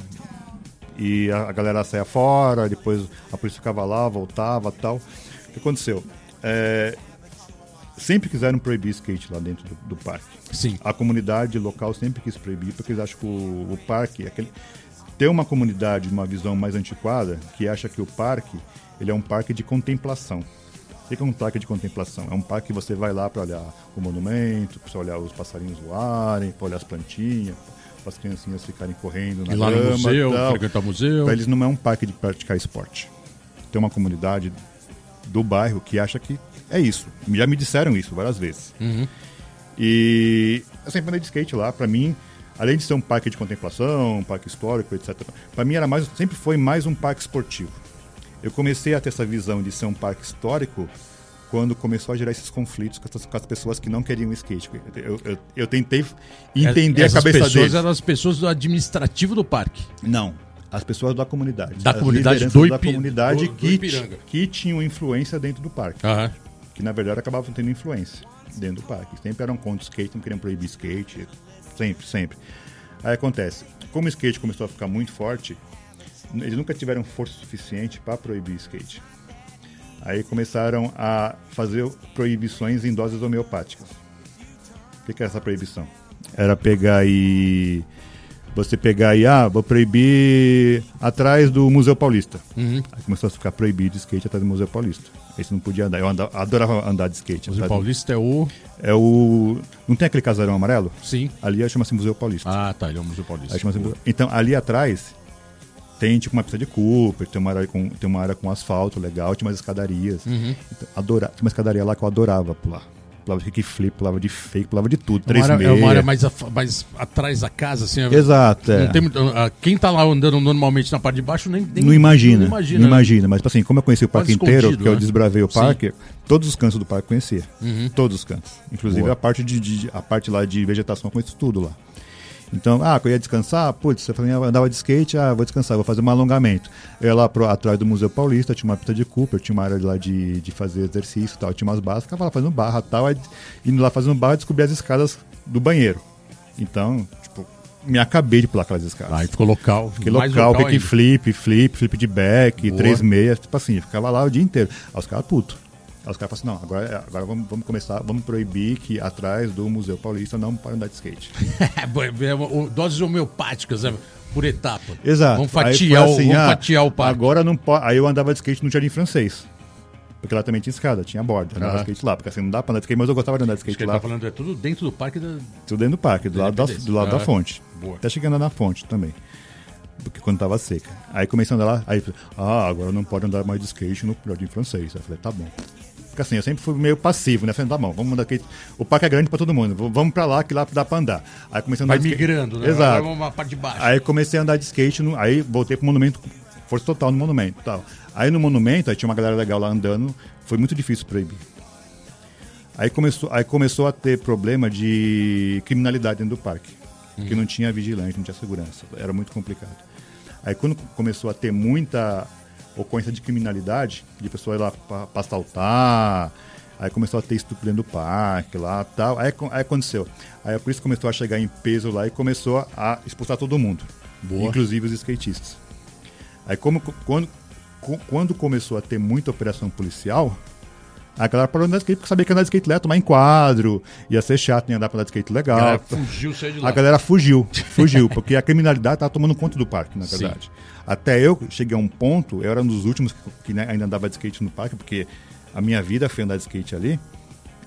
e a, a galera saía fora, depois a polícia ficava lá, voltava tal. O que aconteceu? É, sempre quiseram proibir skate lá dentro do, do parque.
Sim.
A comunidade local sempre quis proibir, porque eles acham que o, o parque, aquele, tem uma comunidade, uma visão mais antiquada, que acha que o parque ele é um parque de contemplação. O que é um parque de contemplação? É um parque que você vai lá para olhar o monumento, para olhar os passarinhos voarem, para olhar as plantinhas, para as criancinhas ficarem correndo na
Ir lá no
grama,
museu,
tal.
frequentar o museu.
Para eles não é um parque de praticar esporte. Tem uma comunidade do bairro que acha que é isso. Já me disseram isso várias vezes. E eu sempre andei de skate lá. Para mim, além de ser um parque de contemplação, um parque histórico, etc. Para mim era mais, sempre foi mais um parque esportivo. Eu comecei a ter essa visão de ser um parque histórico quando começou a gerar esses conflitos com as, com as pessoas que não queriam skate. Eu, eu, eu tentei entender
Essas
a cabeça
pessoas
deles.
eram as pessoas do administrativo do parque.
Não. As pessoas da comunidade.
Da
as
comunidade do
da comunidade
do- do
que, que tinham influência dentro do parque.
Aham.
Que na verdade acabavam tendo influência dentro do parque. Sempre eram contra o skate, não queriam proibir skate. Sempre, sempre. Aí acontece, como o skate começou a ficar muito forte, eles nunca tiveram força suficiente para proibir skate. Aí começaram a fazer proibições em doses homeopáticas. O que, que era essa proibição? Era pegar e. Você pegar e, ah, vou proibir atrás do Museu Paulista.
Uhum.
Aí começou a ficar proibido de skate atrás do Museu Paulista. Aí você não podia andar. Eu andava- adorava andar de skate. Do-
Paulista é o.
É o. Não tem aquele casarão amarelo?
Sim.
Ali chama-se Museu Paulista.
Ah, tá. Ele é o Museu Paulista.
Museu- Então, ali atrás tem tipo uma pista de Cooper, tem uma área com, tem uma área com asfalto legal, tinha umas escadarias.
Uhum.
Então, adora, tinha uma escadaria lá que eu adorava pular. Pulava de kickflip, pulava de fake, pulava de tudo.
É uma área,
3
é uma área mais, af- mais atrás da casa, assim.
Exato, é.
Não tem ah, quem tá lá andando normalmente na parte de baixo nem, nem
Não imagina,
Não
não
imagina.
imagina, Mas, tipo assim, como eu conheci o parque inteiro,
escondido,
que eu
né?
desbravei o
Sim.
parque, todos os cantos do parque eu conhecia.
Uhum.
Todos os cantos. Inclusive
Boa.
a parte, de, de- a parte lá de vegetação, eu conheço tudo lá. Então, ah, eu ia descansar, putz, você falou, eu andava de skate, ah, vou descansar, vou fazer um alongamento. Eu ia lá pro, atrás do Museu Paulista, tinha uma pista de Cooper, tinha uma área lá de, de fazer exercício e tal, tinha umas barras, ficava lá fazendo barra e tal, aí, indo lá fazendo barra, descobri as escadas do banheiro. Então, tipo, me acabei de pular aquelas escadas.
Aí ficou local.
Fiquei local, kick flip, flip, flip de back,
Boa.
três meias, tipo assim, ficava lá o dia inteiro. Aí os caras puto. Aí os caras falaram assim, não, agora, agora vamos, vamos começar, vamos proibir que atrás do Museu Paulista não pode andar de skate.
É, o- Doses homeopáticas, né? por etapa.
Exato.
Vamos fatiar,
foi
o,
assim,
vamos
ah,
fatiar o parque.
Agora não pode. Aí eu andava de skate no Jardim Francês. Porque lá também tinha escada, tinha borda. Andava de skate lá, porque assim não dá pra andar de skate, mas eu gostava de andar de skate lá.
tá falando, é tudo dentro do parque da.
Tudo dentro do parque, do
Da
lado, da, do lado da fonte.
boa.
Até chegando na fonte também. Porque quando tava seca. Aí comecei a andar lá, aí ah, agora não pode andar mais de skate no jardim francês. Aí eu falei, tá bom. Porque assim, eu sempre fui meio passivo, né? Falei, tá bom, vamos andar aqui. O parque é grande pra todo mundo, vamos pra lá que lá dá pra andar. Aí comecei a andar
Vai
de skate.
migrando, né?
Exato.
Parte de baixo.
Aí comecei a andar de skate, no- aí voltei pro monumento, força total no monumento. Tal. Aí no monumento, aí tinha uma galera legal lá andando, foi muito difícil proibir. Aí começou, aí começou a ter problema de criminalidade dentro do parque, que não tinha vigilante, não tinha segurança, era muito complicado. Aí quando começou a ter muita ocorrência de criminalidade, de pessoas ir lá para assaltar, aí começou a ter estupro dentro do parque lá tal, aí, aí aconteceu. Aí por isso começou a chegar em peso lá e começou a expulsar todo mundo,
Boa.
inclusive os skatistas. Aí como, quando, quando começou a ter muita operação policial, a galera parou de andar de skate porque sabia que andar de skate ia tomar enquadro, ia ser chato em andar pra andar de skate legal.
A galera fugiu, saiu de lá.
A galera fugiu, fugiu, porque a criminalidade tava tomando conta do parque, na
Sim.
verdade. Até eu cheguei a um ponto, eu era um dos últimos que, que, né, ainda andava de skate no parque, porque a minha vida foi andar de skate ali.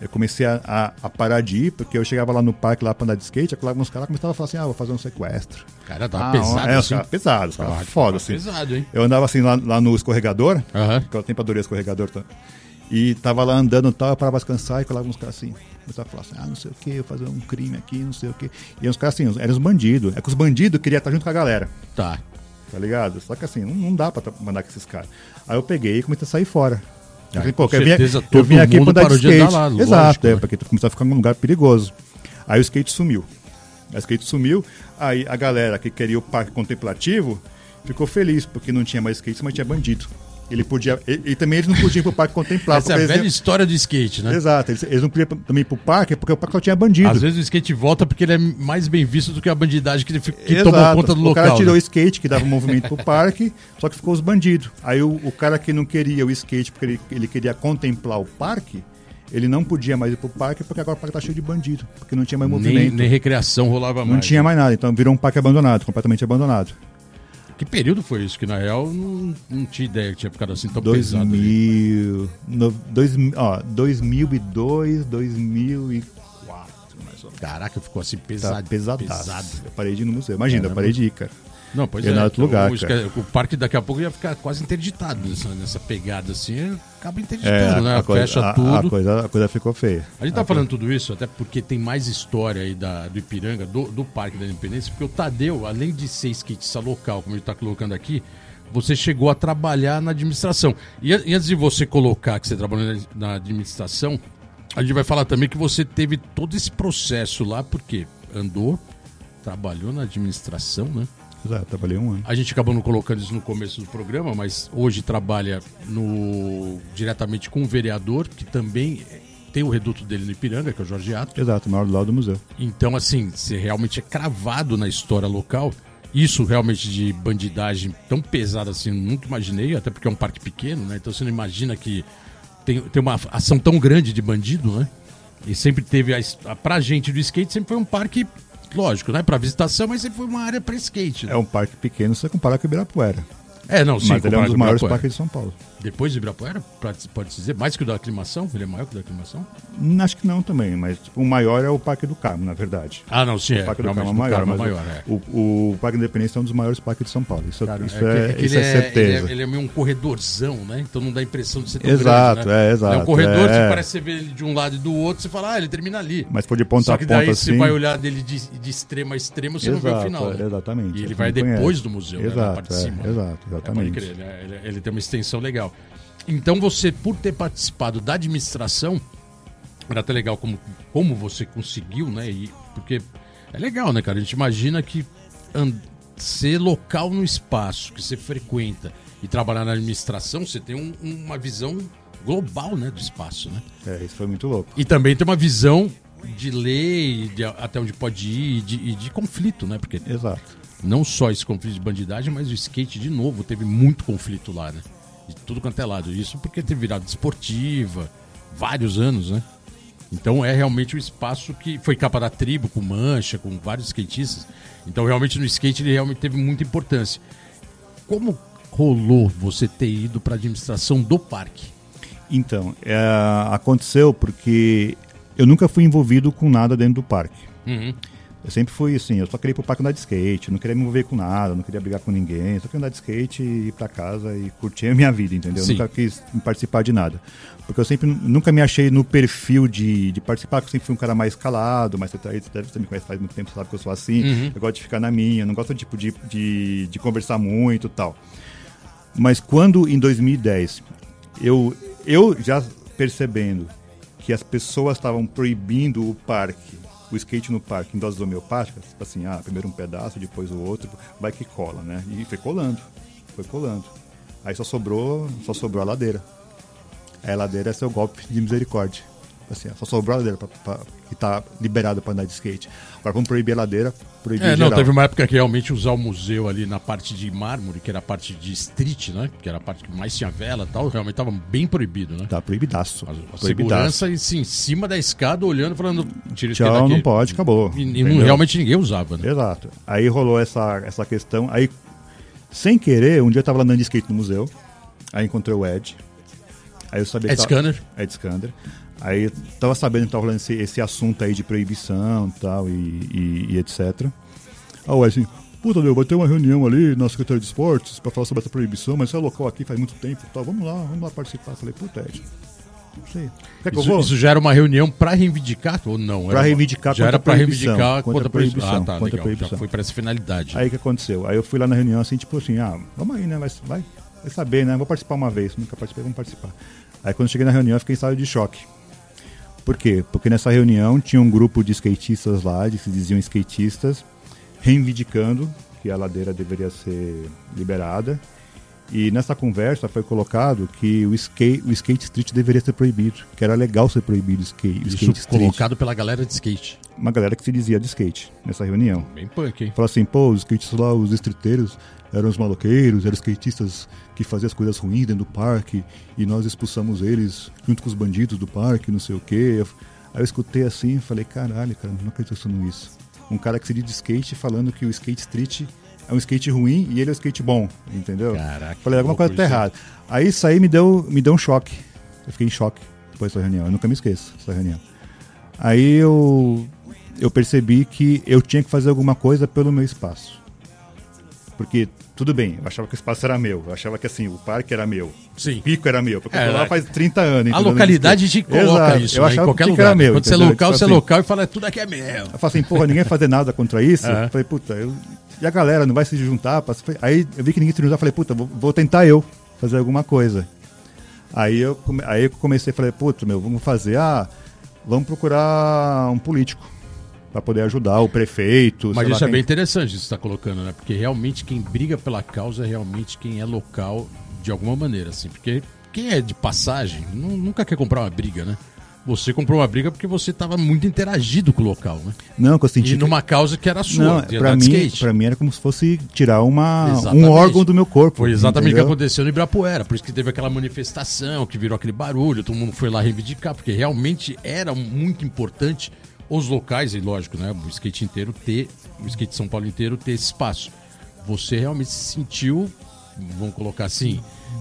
Eu comecei a, a- a parar de ir, porque eu chegava lá no parque lá pra andar de skate, colava uns caras começavam a falar assim, ah, vou fazer um sequestro.
Cara, tava
Ah,
pesado
é,
assim.
os caras
Tava-
foda,
tava
assim.
pesado, hein?
Eu andava assim lá, lá no escorregador,
Aham.
porque eu sempre adorei escorregador. E tava lá andando e tal, eu parava pra descansar e colava uns caras assim. Começava a falar assim, ah, não sei o que, eu fazer um crime aqui, não sei o que. E uns caras assim, eram os bandidos. É que os bandidos queriam estar junto com a galera,
Tá.
tá ligado? Só que assim, não, não dá pra mandar com esses caras. Aí eu peguei e comecei a sair fora.
Ah,
Eu
com
eu vim-
certeza
eu vim aqui pra andar de
de andar
skate.
lá, lógico,
Exato, é,
né?
porque tu começou a ficar num lugar perigoso. Aí o skate sumiu. O skate sumiu, aí a galera que queria o parque contemplativo ficou feliz, porque não tinha mais skate, mas tinha bandido. Ele podia. E, e também eles não podiam ir pro parque contemplar.
Essa é a velha história do skate, né?
Exato, eles, eles não podiam também ir pro parque porque o parque só tinha bandido.
Às vezes o skate volta porque ele é mais bem visto do que a bandidagem que, que
Exato.
tomou conta do
o
local.
cara tirou o
né?
skate que dava movimento pro parque, só que ficou os bandidos. Aí o, o cara que não queria o skate porque ele, ele queria contemplar o parque, ele não podia mais ir pro parque porque agora o parque tá cheio de bandido, porque não tinha mais
nem,
movimento.
nem recreação rolava
não
mais.
tinha mais nada, então virou um parque abandonado, completamente abandonado.
Que período foi isso? Que na real não, não tinha ideia que tinha ficado assim tão pesado. ali.
2000, no, dois, ó, 2002, 2004, mais ou menos.
Caraca, ficou assim
Tá
pesado.
pesadaço.
pesado.
Eu parei de ir no museu. Imagina, eu
Caramba.
parei de ir, cara.
Não, pois é.
em outro lugar,
o,
cara.
o parque daqui a pouco ia ficar quase interditado nessa, nessa pegada assim. Acaba
É,
interditando, né?
a, coisa,
Fecha
a-
tudo.
A, coisa, a coisa ficou feia.
A gente tá falando tudo isso até porque tem mais história aí da, do Ipiranga, do, do Parque da Independência, porque o Tadeu, além de ser skatista local, como ele tá colocando aqui, você chegou a trabalhar na administração. E, e antes de você colocar que você trabalhou na, na administração, a gente vai falar também que você teve todo esse processo lá, porque andou, trabalhou na administração, né?
Exato, trabalhei um ano.
A gente acabou não colocando isso no começo do programa, mas hoje trabalha no diretamente com o vereador, que também tem o reduto dele no Ipiranga, que é o Jorge Ato.
Exato, maior do lado do museu.
Então, assim, você realmente é cravado na história local. Isso realmente de bandidagem tão pesada assim, nunca imaginei, até porque é um parque pequeno, né? Então você não imagina que tem, tem uma ação tão grande de bandido, né? E sempre teve a, a pra gente do skate sempre foi um parque, lógico, né? Pra visitação, mas foi uma área pra skate. né?
É um parque pequeno, se você comparar com o Ibirapuera.
É, não, sim,
Mas ele é um dos maiores parques de São Paulo.
Depois do Ibirapuera, pra- pode dizer, mais que o da aclimação? Ele é maior que o da aclimação?
Acho que não também, mas o maior é o Parque do Carmo, na verdade.
Ah, não, sim, é.
O Parque do
realmente,
Carmo é
do
maior,
Carmo é
mas
maior, é.
o, o, Parque da Independência é um dos maiores parques de São Paulo. Isso,
Cara,
isso
é,
é,
é
isso
ele,
é
é, ele,
certeza.
é, ele é meio um corredorzão, né? Então não dá a impressão de ser tão
Exato,
grande, né?
é, exato,
É um corredor,
é.
você parece que você vê ele de um lado e do outro, você fala, ah, ele termina ali.
Mas for de ponta
Só
a
que
ponta
daí você
assim.
vai olhar dele de, de extremo a extremo, você não vê o
Exato,
final.
é,
né?
exatamente.
E ele vai depois
conhece.
do museu, né? Na
Exato,
parte de
é,
cima.
exato,
É, pode
exatamente.
né? ele tem uma extensão legal. Então você, por ter participado da administração, era até legal como, como você conseguiu, né? E, porque é legal, né, cara? A gente imagina que an- ser local no espaço que você frequenta e trabalhar na administração, você tem um- uma visão global, né, do espaço, né?
É, isso foi muito louco.
E também tem uma visão de lei, de até onde pode ir, e de, e de conflito, né? Porque
Exato.
não só esse conflito de bandidagem, mas o skate, de novo, teve muito conflito lá, né? De tudo quanto é lado. Isso porque teve virado esportiva, vários anos, né? Então é realmente um espaço que foi capa da tribo, com mancha, com vários skatistas. Então realmente no skate ele realmente teve muita importância. Como rolou você ter ido para administração do parque?
Então, é, aconteceu porque eu nunca fui envolvido com nada dentro do parque.
Uhum.
Eu sempre fui assim, eu só queria ir pro parque andar de skate, não queria me envolver com nada, não queria brigar com ninguém, só queria andar de skate e ir pra casa e curtir a minha vida, entendeu? Eu
Sim.
nunca quis participar de nada. Porque eu sempre nunca me achei no perfil de, de participar, porque eu sempre fui um cara mais calado, mais retraído, você deve- você me conhece faz muito tempo, você sabe que eu sou assim,
Uhum.
eu gosto de ficar na minha, não gosto tipo, de, de, de conversar muito e tal. Mas quando em 2010 eu, eu já percebendo que as pessoas estavam proibindo o parque, o skate no parque em doses homeopáticas, tipo assim, ah, primeiro um pedaço, depois o outro, vai que cola, né? E foi colando, foi colando. Aí só sobrou, só sobrou a ladeira. Aí a ladeira é seu golpe de misericórdia. Assim, ó, só sobrou a ladeira pra, pra- que tá liberada para andar de skate. Agora vamos proibir a ladeira, proibir
É, não,
geral.
teve uma época que realmente usar o museu ali na parte de mármore, que era a parte de street, né? Que era a parte que mais tinha vela e tal, realmente tava bem proibido, né?
Tá proibidaço.
A, a
proibidaço.
segurança e sim, em cima da escada, olhando, falando, tira
Tchau,
daqui.
não pode, acabou.
E, e não- realmente ninguém usava, né?
Exato. Aí rolou essa, essa questão. Aí, sem querer, um dia eu tava andando de skate no museu. Aí encontrei o Ed. Aí eu sabia
Ed Scanner.
Ed Scanner. Aí tava sabendo que tava rolando esse, esse assunto aí de proibição tal, e, e, e etc. Aí o assim, puta meu, vai ter uma reunião ali na Secretaria de Esportes pra falar sobre essa proibição, mas isso é local aqui faz muito tempo tal. Vamos lá, vamos lá participar. Falei, puta Ed. Não sei. Quer que eu
Isso,
vou?
isso já era uma reunião pra reivindicar ou não? Uma-
reivindicar
Já
contra
era
a proibição,
reivindicar
contra
contra
a
a proibição.
proibição,
Ah, tá,
contra a
legal. Já
proibição.
foi pra essa finalidade.
Aí o que aconteceu? Aí eu fui lá na reunião assim, tipo assim, ah, vamos aí, né? Vai, vai, vai saber, né? Vou participar uma vez. Nunca participei, vamos participar. Aí quando eu cheguei na reunião, eu fiquei em estado de choque. Por quê? Porque nessa reunião tinha um grupo de skatistas lá, de que se diziam skatistas, reivindicando que a ladeira deveria ser liberada. E nessa conversa foi colocado que o skate, o skate street deveria ser proibido, que era legal ser proibido o skate, o
Isso
skate street.
colocado pela galera de skate.
Uma galera que se dizia de skate nessa reunião.
Bem punk, hein?
Fala assim, pô, os skatistas lá, os estriteiros, eram os maloqueiros, eram os skatistas que faziam as coisas ruins dentro do parque, e nós expulsamos eles junto com os bandidos do parque, não sei o quê. Aí eu escutei assim e falei, caralho, cara, não acredito nisso. Um cara que se diz de skate falando que o skate street é um skate ruim e ele é um skate bom, entendeu?
Caraca,
Falei, alguma coisa tá errada. Aí isso aí me deu, me deu um choque. Eu fiquei em choque depois dessa reunião. Eu nunca me esqueço dessa reunião. Aí eu, eu percebi que eu tinha que fazer alguma coisa pelo meu espaço. Porque, tudo bem, eu achava que o espaço era meu. Eu achava que assim, o parque era meu.
Sim.
O pico era meu. Porque
É,
eu tô lá
é.
faz 30 anos.
A
entendeu?
localidade te coloca
Exato.
isso,
Eu
né? Em
achava
qualquer
que
lugar.
era meu.
Quando você é
entendeu?
local,
Tipo
você é
assim,
local e fala, tudo aqui é meu.
eu falo assim, porra, ninguém vai fazer nada contra isso.
É.
Eu falei, puta, eu... e a galera não vai se juntar? Aí eu vi que ninguém se juntar, falei, puta, vou, tentar eu fazer alguma coisa. Aí eu, aí eu comecei, falei, puta, meu, vamos fazer, ah, vamos procurar um político para poder ajudar o prefeito.
Mas
sei lá
isso é
quem-
bem interessante isso que você está colocando, né? Porque realmente quem briga pela causa é realmente quem é local de alguma maneira, assim. Porque quem é de passagem nu- nunca quer comprar uma briga, né? Você comprou uma briga porque você estava muito interagido com o local, né?
Não, que eu senti
E
que-
numa causa que era sua, de
mim, pra mim era como se fosse tirar uma,
Exatamente.
um órgão do meu corpo.
Foi exatamente o que aconteceu no Ibirapuera. Por isso que teve aquela manifestação, que virou aquele barulho, todo mundo foi lá reivindicar, porque realmente era muito importante os locais, e lógico, né? O skate inteiro ter, o skate de São Paulo inteiro ter esse espaço. Você realmente se sentiu vamos colocar assim,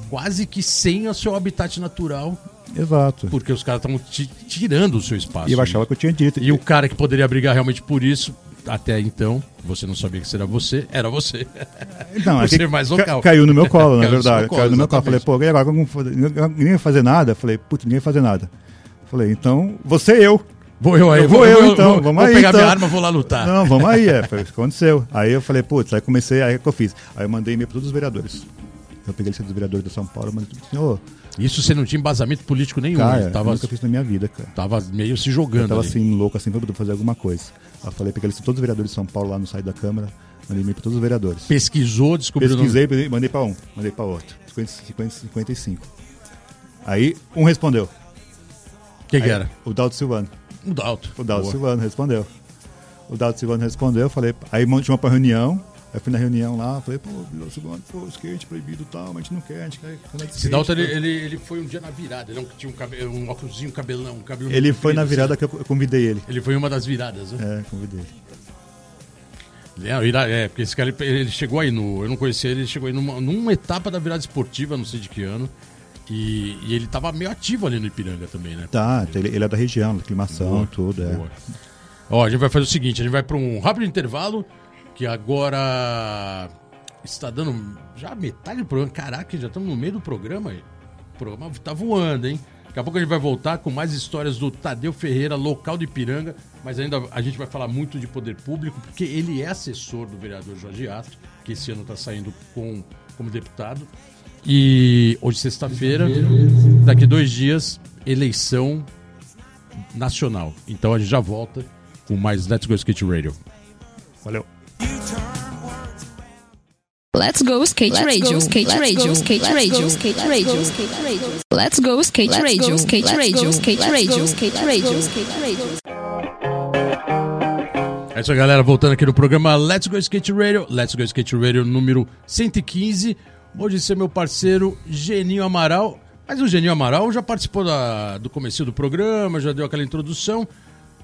quase que sem o seu habitat natural,
Exato.
porque os caras estavam tirando o seu espaço.
E eu achava que eu tinha dito.
E o cara que poderia brigar realmente por isso, até então, você não sabia que seria você, era você.
Não,
por
é
ser mais
ca-
local.
Caiu no meu colo, na
Caiu
verdade.
colo,
caiu no meu colo. Falei, pô, e agora ninguém vai fazer nada? Falei, putz, ninguém vai fazer nada. Falei, então, você e eu.
Vou eu aí,
Vou eu, então,
vou,
vamos
vou
aí,
pegar
então.
minha arma, vou lá lutar.
Não, vamos aí, é, foi o que aconteceu. Aí eu falei, putz, aí comecei, aí o que eu fiz? Aí eu mandei e-mail para todos os vereadores. Eu peguei a lista dos vereadores de São Paulo, mandei tudo assim, ô,
Isso você não tinha embasamento político nenhum,
cara,
né?
eu
tava,
nunca fiz na minha vida, cara.
tava meio se
Eu
jogando.
tava
ali.
assim, louco assim pra fazer alguma coisa. Aí eu falei, peguei a lista de todos os vereadores de São Paulo lá no site da Câmara, mandei e-mail para todos os vereadores.
Pesquisou, descobriu. o nome.
Pesquisei, mandei pra um, mandei pra outro. 50, 50, 55. Aí um respondeu.
O que, era?
O Dalto Silvano.
O Dalto.
O Dalto
Boa.
Silvano respondeu. O Dalto Silvano respondeu, eu falei, aí chamou pra reunião. Aí fui na reunião lá, falei, pô, Silvano, pô, skate proibido e tal, mas a gente não quer, a gente quer andar de
Esse Dalton, ele,
pô.
ele, ele foi um dia na virada, ele não tinha um, cabelo, um óculosinho, um cabelão, um cabelo
Ele foi na
comprido,
virada
assim.
que eu convidei ele.
Ele foi uma das viradas, né?
É, convidei ele.
É, é, porque esse cara, ele, ele chegou aí no... Eu não conhecia ele, ele chegou aí numa, numa etapa da virada esportiva, não sei de que ano. E, e ele tava meio ativo ali no Ipiranga também, né?
Tá, ele, ele é da região, da aclimação,
Boa,
tudo, é.
Boa. Ó, a gente vai fazer o seguinte, a gente vai para um rápido intervalo, que agora está dando já metade do programa. Caraca, já estamos no meio do programa. O programa tá voando, hein? Daqui a pouco a gente vai voltar com mais histórias do Tadeu Ferreira, local de Ipiranga, mas ainda a gente vai falar muito de poder público, porque ele é assessor do vereador Jorge Astro, que esse ano está saindo com, como deputado. E hoje, sexta-feira, daqui dois dias, eleição nacional. Então a gente já volta com mais Let's Go Skate Radio.
Valeu.
Let's go skate radio, skate radio, skate radio, skate radio, Let's go skate radio, skate radio, skate radio, skate radio, skate radio.
É isso aí, galera. Voltando aqui no programa Let's Go Skate Radio. Let's Go Skate Radio número 115. Hoje é meu parceiro Geninho Amaral. Mas o Geninho Amaral já participou da, do começo do programa, já deu aquela introdução.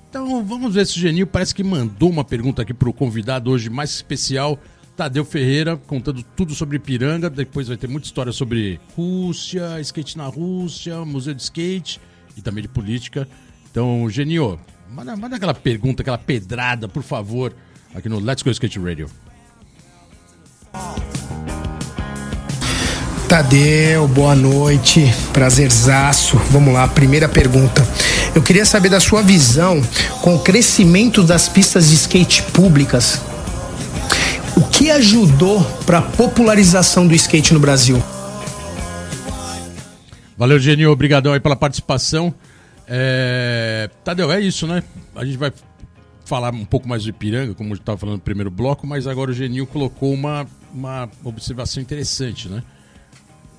Então vamos ver se o Geninho parece que mandou uma pergunta aqui pro convidado hoje mais especial, Tadeu Ferreira, contando tudo sobre Ipiranga. Depois vai ter muita história sobre Rússia, skate na Rússia, museu de skate e também de política. Então, Geninho, manda, manda aquela pergunta, aquela pedrada, por favor, aqui no Let's Go Skate Radio.
Tadeu, boa noite, prazerzaço. Vamos lá, primeira pergunta. Eu queria saber da sua visão com o crescimento das pistas de skate públicas. O que ajudou para a popularização do skate no Brasil?
Valeu, Geninho, obrigadão aí pela participação. É... Tadeu, é isso, né? A gente vai falar um pouco mais do Ipiranga, como eu estava falando no primeiro bloco, mas agora o Geninho colocou uma, uma observação interessante, né?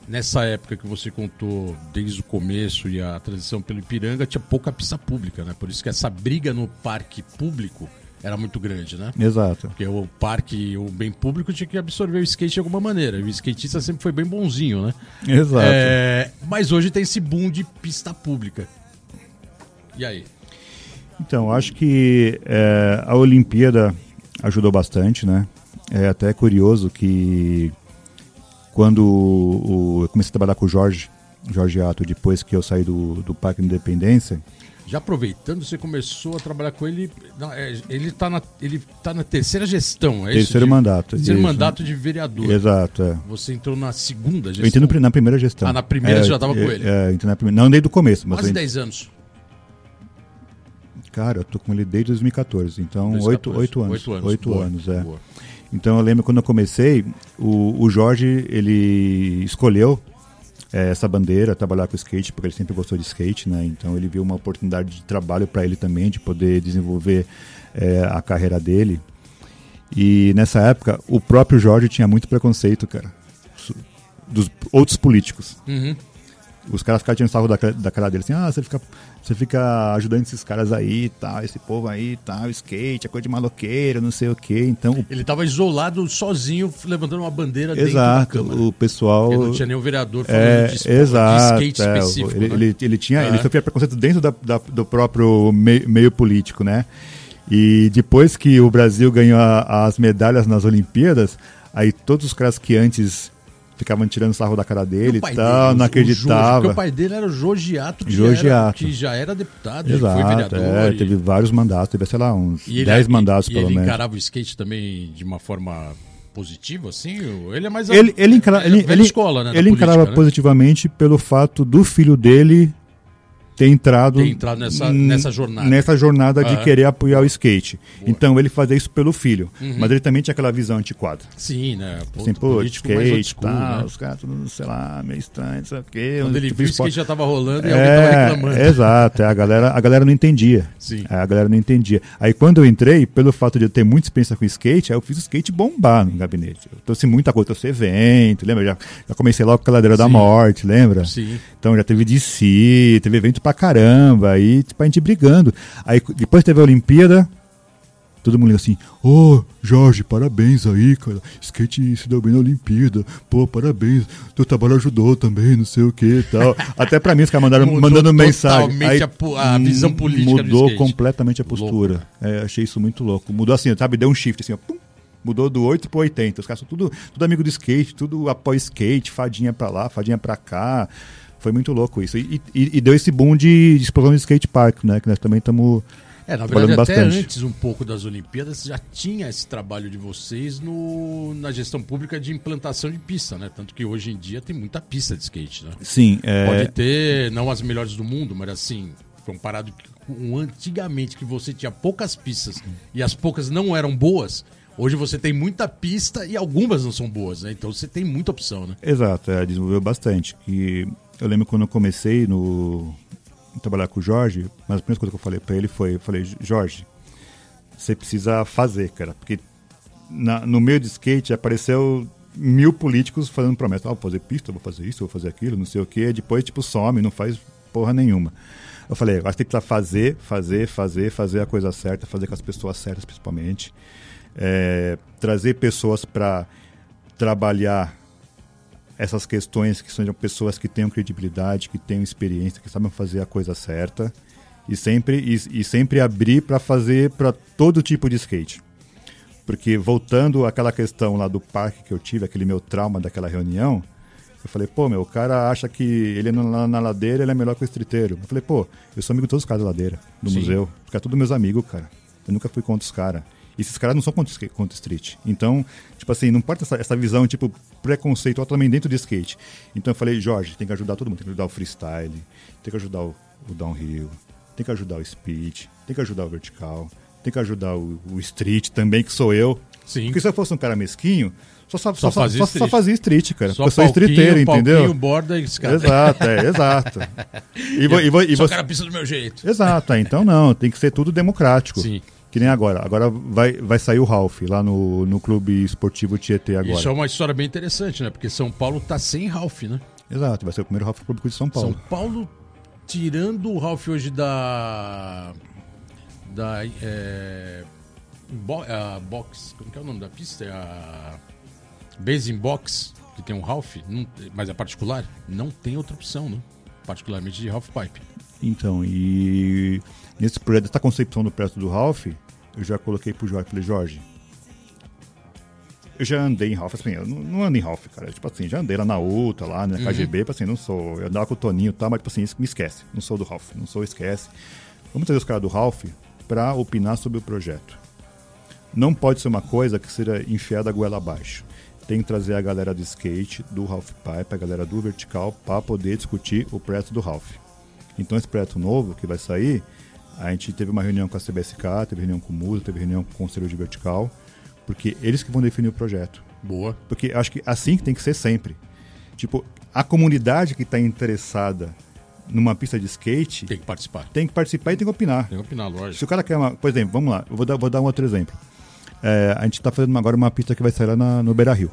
Nessa época que você contou desde o começo e a transição pelo Ipiranga, tinha pouca pista pública, né? Por isso que essa briga no parque público era muito grande, né?
Exato.
Porque o parque, o bem público tinha que absorver o skate de alguma maneira. E o skatista sempre foi bem bonzinho, né?
Exato.
É, mas hoje tem esse boom de pista pública. E aí?
Então, acho que é, a Olimpíada ajudou bastante, né? É até curioso que quando o- eu comecei a trabalhar com o Jorge, Jorge Ato, depois que eu saí do, do Parque Independência,
Já aproveitando, você começou a trabalhar com ele. é, ele está na, ele tá na terceira gestão, é isso?
Terceiro mandato,
Terceiro
isso.
mandato de vereador.
exato, é.
Você entrou na segunda gestão.
Eu entrei no na primeira gestão.
Ah, na primeira
é,
você já tava com
é,
ele?
É, entrei na primeira. Não, desde o começo, mas
Quase
eu,
10 anos.
cara, eu tô com ele desde 2014, então
2014.
oito oito anos.
Oito anos.
Oito
Boa,
anos, é.
boa.
Então eu lembro quando eu comecei, o, o Jorge ele escolheu eh, essa bandeira, trabalhar com skate, porque ele sempre gostou de skate, né? Então ele viu uma oportunidade de trabalho para ele também, de poder desenvolver eh, a carreira dele. E nessa época, o próprio Jorge tinha muito preconceito, cara, dos outros políticos.
Uhum.
Os caras ficavam tirando sarro da, da cara dele, assim, ah, você fica, você fica ajudando esses caras aí tal, esse povo aí tal, skate, é coisa de maloqueiro, não sei o quê. Então, o
Ele estava isolado, sozinho, levantando uma bandeira
Exato, o pessoal.
Porque não tinha nenhum vereador falando
É,
de,
exato.
de skate
é,
específico.
ele,
né?
ele, ele tinha, ele sofria preconceito dentro da, da- do próprio meio, meio político, né? E depois que o Brasil ganhou a- as medalhas nas Olimpíadas, aí todos os caras que antes ficavam tirando sarro da cara dele e tal,
dele,
não
o- o Jorge,
acreditava.
porque o pai dele era o Jorgiato, que,
Jorge
já era, que já era deputado, ele foi
Exato,
vereador.
é,
e-
teve vários mandatos, teve, sei lá, uns
e ele-
10
e-
mandatos
e
pelo
ele
menos.
encarava o skate também de uma forma positiva, assim? Ele é mais...
Ele, ele, encara,
é
ele, ele,
escola, né?
ele encarava
né?
positivamente pelo fato do filho dele ter entrado,
Ter entrado nessa- nessa jornada.
nessa jornada de
Aham.
querer apoiar o skate.
Boa. Uhum.
Então ele fazia isso pelo filho. Mas ele também tinha aquela visão antiquada.
Sim, né?
Assim, pô,
político mais old
skate,
school,
tal,
né?
os caras tudo, sei lá, meio estranho, não sei o quê.
Quando ele
tipo
viu
de
que o skate
esporte.
já tava rolando e alguém tava
É,
reclamando.
exato, é, a, galera, a galera não entendia.
Sim.
É, a galera não entendia. Aí quando eu entrei, pelo fato de eu ter muita experiência com skate, aí eu fiz o skate bombar no gabinete. Eu trouxe muita coisa, trouxe evento, lembra? Já, já comecei logo com a Ladeira da
Sim.
Morte, lembra?
Sim.
Então já teve DC, teve evento pra caramba, aí tipo, a gente brigando. Aí depois teve a Olimpíada, todo mundo assim, ô Jorge, parabéns aí, cara. Skate se deu bem na Olimpíada. Pô, parabéns. Teu trabalho ajudou também, não sei o que e tal. Até pra mim, os caras mandaram,
Mudou
mandando mensagem.
totalmente a a visão
hum,
política do
Mudou completamente a postura. É, achei isso muito louco. Mudou assim, sabe? Deu um shift assim, ó. pum, Mudou do 8 pro 80. Os caras são tudo, tudo amigo do skate, tudo apoia skate, fadinha pra lá, fadinha pra cá. Foi muito louco isso. E, e- e deu esse boom de, de explosão de skate park, né? Que nós também estamos.
É, na verdade, até
bastante.
antes um pouco das Olimpíadas, já tinha esse trabalho de vocês no, na gestão pública de implantação de pista, né? Tanto que hoje em dia tem muita pista de skate, né?
Sim, é,
Pode ter, não as melhores do mundo, mas assim, comparado com antigamente que você tinha poucas pistas e as poucas não eram boas, hoje você tem muita pista e algumas não são boas, né? Então você tem muita opção, né?
Exato, é, desenvolveu bastante. Que eu lembro quando eu comecei no trabalhar com o Jorge, mas a primeira coisa que eu falei para ele foi, eu falei, Jorge, você precisa fazer, cara, porque na- no meio de skate apareceu mil políticos fazendo promessa, ah, vou fazer pista, vou fazer isso, vou fazer aquilo, não sei o quê, depois tipo some, não faz porra nenhuma. Eu falei, agora tem que fazer, fazer, fazer, fazer a coisa certa, fazer com as pessoas certas principalmente, É, trazer pessoas para trabalhar essas questões que sejam pessoas que tenham credibilidade, que tenham experiência, que sabem fazer a coisa certa e sempre e, e sempre abrir para fazer para todo tipo de skate. Porque voltando àquela questão lá do parque que eu tive, aquele meu trauma daquela reunião, eu falei, pô, meu, o cara acha que ele na, na ladeira ele é melhor que o streeteiro. Eu falei, pô, eu sou amigo de todos os caras da ladeira, do
Sim.
museu. Caras todos meus amigos, cara. Eu nunca fui contra os caras. E esses caras não são contra, contra street. Então, tipo assim, não importa essa, essa visão, tipo, preconceitual também dentro de skate. Então eu falei, Jorge, tem que ajudar todo mundo. Tem que ajudar o freestyle, tem que ajudar o, o downhill, tem que ajudar o speed, tem que ajudar o vertical, tem que ajudar o, o street também, que sou eu.
Sim.
Porque se eu fosse um cara mesquinho, só, só,
Só
só,
fazia
só, só
street.
fazia street, cara.
Só
eu sou streeteiro, entendeu?
borda e escada.
Exato, é, exato. E, vo- e, e
Só
você...
cara pista do meu jeito.
Exato, é, então não, tem que ser tudo democrático.
Sim.
Que nem agora. Agora vai, vai sair o Ralph lá no, no Clube Esportivo Tietê agora.
Isso é uma história bem interessante, né? Porque São Paulo tá sem Ralph, né?
Exato, vai ser o primeiro Ralph Público de São Paulo.
São Paulo, tirando o Ralph hoje da. Da. É, bo, a box. Como que é o nome da pista? É a. Basing Box, que tem um Ralph, não- mas é particular, não tem outra opção, né? Particularmente de Ralph Pipe.
Então, e nesse projeto, essa concepção do preço do Ralph, eu já coloquei pro Jorge, falei, Jorge, eu já andei em Ralph, assim, eu não, não ando em Ralph, cara, tipo assim, já andei lá na UTA, lá na KGB, tipo assim, não sou, eu andava com o Toninho e tal, mas tipo assim, me esquece, não sou do Ralph, não sou, esquece. Vamos trazer os caras do Ralph pra opinar sobre o projeto. Não pode ser uma coisa que seja enfiada a goela abaixo. Tem que trazer a galera do skate, do Ralph Pipe, a galera do vertical, para poder discutir o projeto do Ralph. Então esse projeto novo que vai sair, a gente teve uma reunião com a CBSK, teve reunião com o Musa, teve reunião com o Conselho de Vertical, porque eles que vão definir o projeto.
Boa.
Porque acho que assim que tem que ser sempre. Tipo, a comunidade que está interessada numa pista de skate
Tem que participar.
tem que participar e tem que opinar.
Tem que opinar,
Se
lógico.
o cara quer uma. Por exemplo, vamos lá, eu vou dar, vou dar um outro exemplo. É, a gente está fazendo agora uma pista que vai sair lá na- no Beira Rio,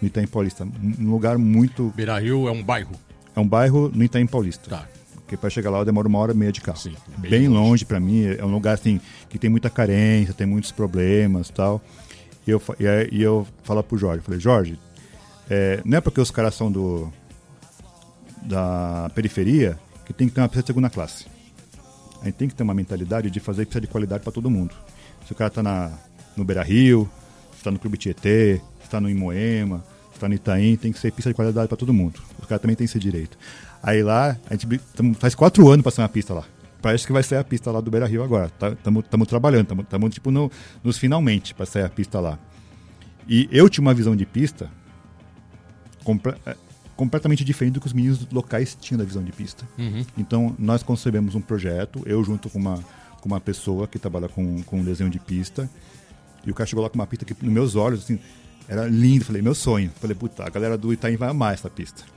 no Itaim Paulista. Um lugar muito.
Beira Rio é um bairro.
É um bairro no Itaim Paulista.
Tá.
Porque para chegar lá eu demoro uma hora e meia de carro.
Sim,
bem
bem
longe para mim. É um lugar assim que tem muita carência, tem muitos problemas tal. E eu, e eu falo pro Jorge, falei, Jorge, é, não é porque os caras são do da periferia que tem que ter uma pista de segunda classe. A gente tem que ter uma mentalidade de fazer pista de qualidade para todo mundo. Se o cara tá na, no Beira Rio, se tá no Clube Tietê, se tá no Imoema, está no Itaim, tem que ser pista de qualidade para todo mundo. Os caras também têm esse direito. Aí lá, a gente faz quatro anos sair uma pista lá. Parece que vai sair a pista lá do Beira Rio agora. Estamos tá, trabalhando, estamos tipo no, nos finalmente para sair a pista lá. E eu tinha uma visão de pista é, completamente diferente do que os meninos locais tinham da visão de pista. Uhum. Então, nós concebemos um projeto, eu junto com uma, com uma pessoa que trabalha com, com desenho de pista, e o cara chegou lá com uma pista que, nos meus olhos, assim, era lindo. Falei, meu sonho. Falei, puta, a galera do Itaim vai amar essa pista.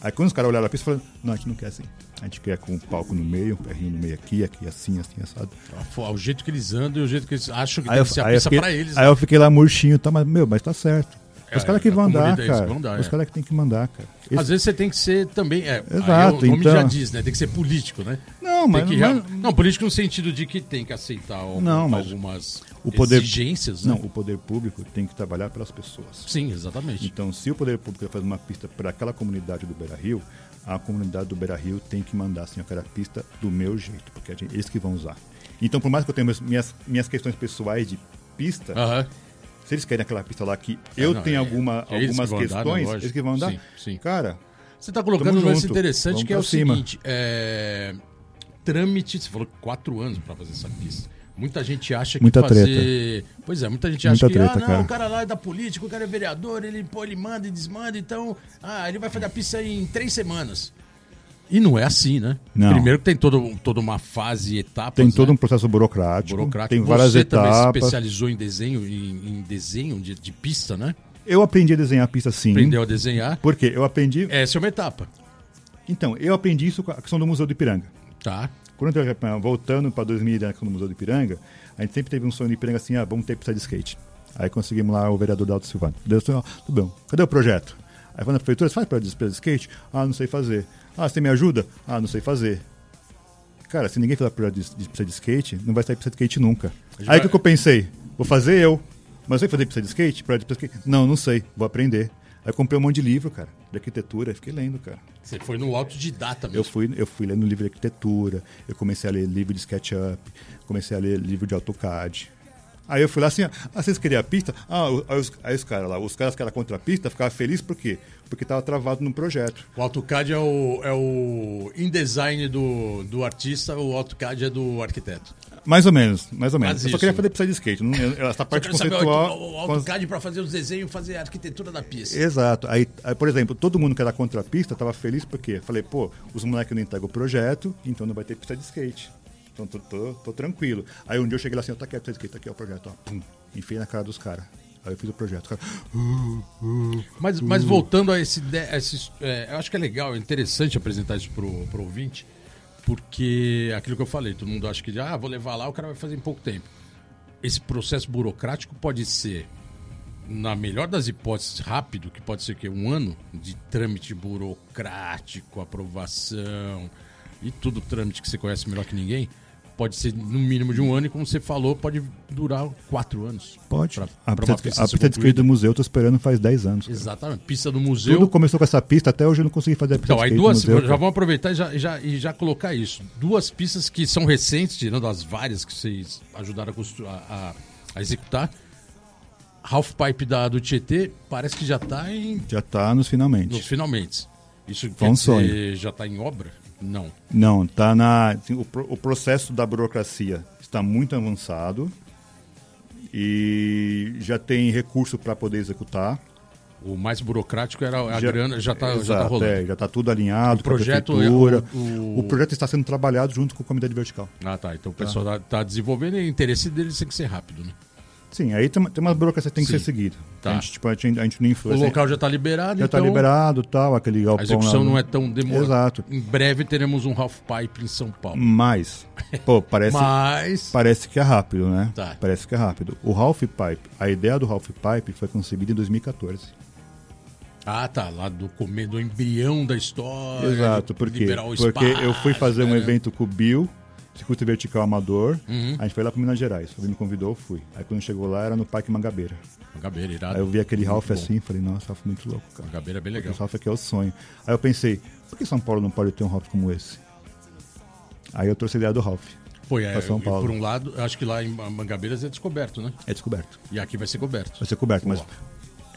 Aí quando os caras olharam a pista, falaram, não, a gente não quer assim. A gente quer com um palco no meio, um perrinho no meio aqui, aqui assim, assim, assado.
O jeito que eles andam e o jeito que eles acham que aí deve eu, ser a pista
fiquei,
pra eles.
Aí né? eu fiquei lá murchinho, tá, mas, meu, mas tá certo. É, os caras que vão andar, cara. Vão dar, os é. caras que tem que mandar, cara.
Esse... Às vezes você tem que ser também. É, Exato, o nome então... já diz, né? Tem que ser político, né?
Não, mas.
Que, mas... Não, político no sentido de que tem que aceitar não, mas algumas o poder, exigências.
Né? Não, o poder público tem que trabalhar pelas pessoas.
Sim, exatamente.
Então, se o poder público faz uma pista para aquela comunidade do Beira Rio, a comunidade do Beira Rio tem que mandar assim, aquela pista do meu jeito, porque é eles que vão usar. Então, por mais que eu tenha minhas, minhas questões pessoais de pista. Se eles querem aquela pista lá que ah, eu não, tenho é, alguma, é algumas que questões, eles que vão andar. Sim, sim. Cara.
Você está colocando um lance interessante que é o cima. seguinte: é, trâmite, você falou quatro anos para fazer essa pista. Muita gente acha que
muita
fazer.
Treta.
Pois é, muita gente acha muita que treta, ah, não, cara. o cara lá é da política, o cara é vereador, ele, pô, ele manda e desmanda, então. Ah, ele vai fazer a pista em três semanas. E não é assim, né?
Não.
Primeiro que tem todo, toda uma fase e etapas.
Tem todo
né?
um processo burocrático. burocrático. Tem
várias
Você etapas. Você também
se especializou em desenho, em, em desenho de, de, pista, né?
Eu aprendi a desenhar a pista sim.
Aprendeu a desenhar?
Por quê? Eu aprendi.
Essa é uma etapa.
Então, eu aprendi isso com a questão do Museu do Ipiranga.
Tá.
Quando eu, voltando para 2000 na questão do Museu do Ipiranga, a gente sempre teve um sonho de Ipiranga assim, ah, vamos ter pista de skate. Aí conseguimos lá o vereador Dalto Silvano. Deus, tudo bem. Cadê o projeto? Aí quando a prefeitura, faz para de skate? Ah, não sei fazer. Ah, você me ajuda? Ah, não sei fazer. Cara, se ninguém fizer projeto de, de de skate, não vai sair pista de skate nunca. Aí o vai... que, eu pensei? Vou fazer eu. Mas eu sei fazer pista de skate? Projeto de skate? Não, não sei. Vou aprender. Aí eu comprei um monte de livro, cara, de arquitetura, fiquei lendo, cara.
Você foi no autodidata mesmo?
Eu fui, eu fui lendo livro de arquitetura, eu comecei a ler livro de SketchUp, comecei a ler livro de AutoCAD. Aí eu fui lá assim, ah, vocês queriam a pista? Ah, aí os, aí os caras lá, os caras que eram contra a pista ficavam felizes por quê? Porque estava travado no projeto.
O AutoCAD é o, é o InDesign do, do artista, o AutoCAD é do arquiteto.
Mais ou menos, mais ou menos. Mas eu só queria fazer pista de skate. Não, essa parte conceitual.
Saber, o AutoCAD para fazer os desenhos, fazer a arquitetura da pista.
Exato. Aí, aí, por exemplo, todo mundo que era contra a pista estava feliz porque falei, pô, os moleques não entregam o projeto, então não vai ter pista de skate. Então tô, tô, tô, tranquilo. Aí um dia eu cheguei lá assim, tá aqui, tá aqui, tá aqui é o projeto, ó. Pum, enfiei na cara dos caras. Aí eu fiz o projeto. Cara...
Mas, mas voltando a esse. A esse é, eu acho que é legal, é interessante apresentar isso pro, pro ouvinte, porque aquilo que eu falei, todo mundo acha que ah, vou levar lá, o cara vai fazer em pouco tempo. Esse processo burocrático pode ser, na melhor das hipóteses, rápido, que pode ser que um ano de trâmite burocrático, aprovação e tudo trâmite que você conhece melhor que ninguém pode ser no mínimo de um ano e, como você falou, pode durar quatro anos.
Pode. Pra, a, pra pista, a pista de skate do museu eu tô esperando faz 10 anos.
Cara. Exatamente. Pista do museu.
Tudo começou com essa pista, até hoje eu não consegui fazer a
pista então, aí duas, museu, Já vamos aproveitar e já, já, e já colocar isso. Duas pistas que são recentes, tirando as várias que vocês ajudaram a, a, a executar. Half Pipe da, do Tietê parece que já está em.
Já está nos finalmente.
Nos finalmente. Isso Foi um sonho. já está em obra? Não.
Não, tá na. Assim, o, o processo da burocracia está muito avançado e já tem recurso para poder executar.
O mais burocrático era a já, grana, já está
tá rolando.
É,
já está tudo alinhado. O projeto, é, o, o... o, projeto está sendo trabalhado junto com o Comitê de Vertical.
Ah, tá. Então o pessoal está tá desenvolvendo e o interesse deles tem que ser rápido, né?
Sim, aí tem, tem uma burocracia que tem que Sim. ser seguida. Tá. A, gente, tipo, a, gente, a gente não influencia.
O local já está liberado,
Já está então... liberado tal, aquele galpão.
A execução lá, não é tão demorada.
Exato.
Em breve teremos um half pipe em São Paulo.
Mas, pô, parece,
Mas...
parece que é rápido, né?
Tá.
Parece que é rápido. O half pipe, a ideia do half pipe foi concebida em 2014.
Ah, tá. Lá do comer do embrião da história.
Exato, porque, porque eu fui fazer um evento com o Bill circuito vertical amador. Uhum. A gente foi lá para Minas Gerais. Ele me convidou, eu fui. Aí quando chegou lá, era no Parque Mangabeira.
Mangabeira, irado.
Aí eu vi aquele Ralph assim, falei, nossa, Ralph muito louco, cara.
Mangabeira é bem legal.
Esse Ralph aqui é o sonho. Aí eu pensei, por que São Paulo não pode ter um Ralph como esse? Aí eu trouxe a ideia do Ralph.
Foi, é, São Paulo. por um lado, acho que lá em Mangabeiras é descoberto, né?
É descoberto.
E aqui vai ser coberto.
Vai ser coberto, mas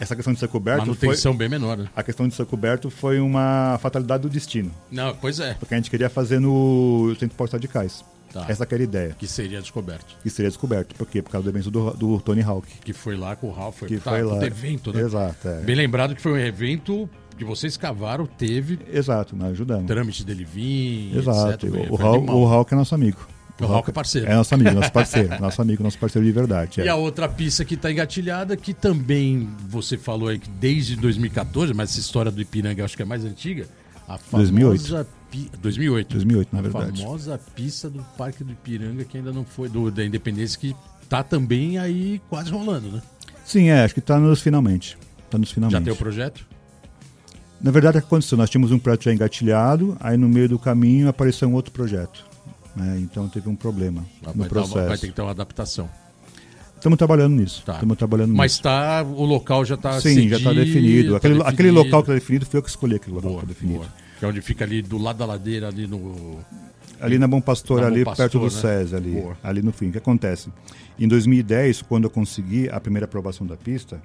essa questão de ser coberto
Manutenção
foi,
bem menor, né?
A questão de ser coberto foi uma fatalidade do destino.
Não, pois é.
Porque a gente queria fazer no centro postal de Cais. Tá. Essa que era a ideia.
Que seria descoberto.
Que seria descoberto. Por quê? Por causa do evento do, do Tony Hawk.
Que foi lá com o Ralph. Foi,
que tá, foi lá.
evento, né?
Exato. É.
Bem lembrado que foi um evento que vocês cavaram, teve.
Exato, nós ajudamos.
Trâmite dele vir.
Exato. Etc. O, o, Hulk, o Hulk é nosso amigo.
O Hulk é parceiro.
É nosso amigo, nosso parceiro. nosso amigo, nosso parceiro de verdade.
É. E a outra pista que está engatilhada, que também você falou aí que desde 2014, mas essa história do Ipiranga acho que é mais antiga. A famosa
2008.
Pi... 2008.
2008, na verdade.
A famosa pista do Parque do Ipiranga que ainda não foi, do, da Independência, que tá também aí quase rolando, né?
Sim, é, acho que está nos finalmente. Tá nos finalmente.
Já tem o projeto?
Na verdade, o que aconteceu? Nós tínhamos um projeto já engatilhado, aí no meio do caminho apareceu um outro projeto. Né? Então teve um problema vai no processo.
Uma, vai ter que ter uma adaptação.
Estamos trabalhando nisso. Estamos tá. trabalhando
Mas
nisso.
tá, o local já está
Sim, já está definido. Tá aquele, definido. aquele local que está definido foi eu que escolhi aquele local boa, que definido. Boa.
Que é onde fica ali do lado da ladeira, ali no.
Ali na Bom Pastor, na ali Bom Pastor, perto do né? SES, ali, boa. ali no fim. O que acontece? Em 2010, quando eu consegui a primeira aprovação da pista,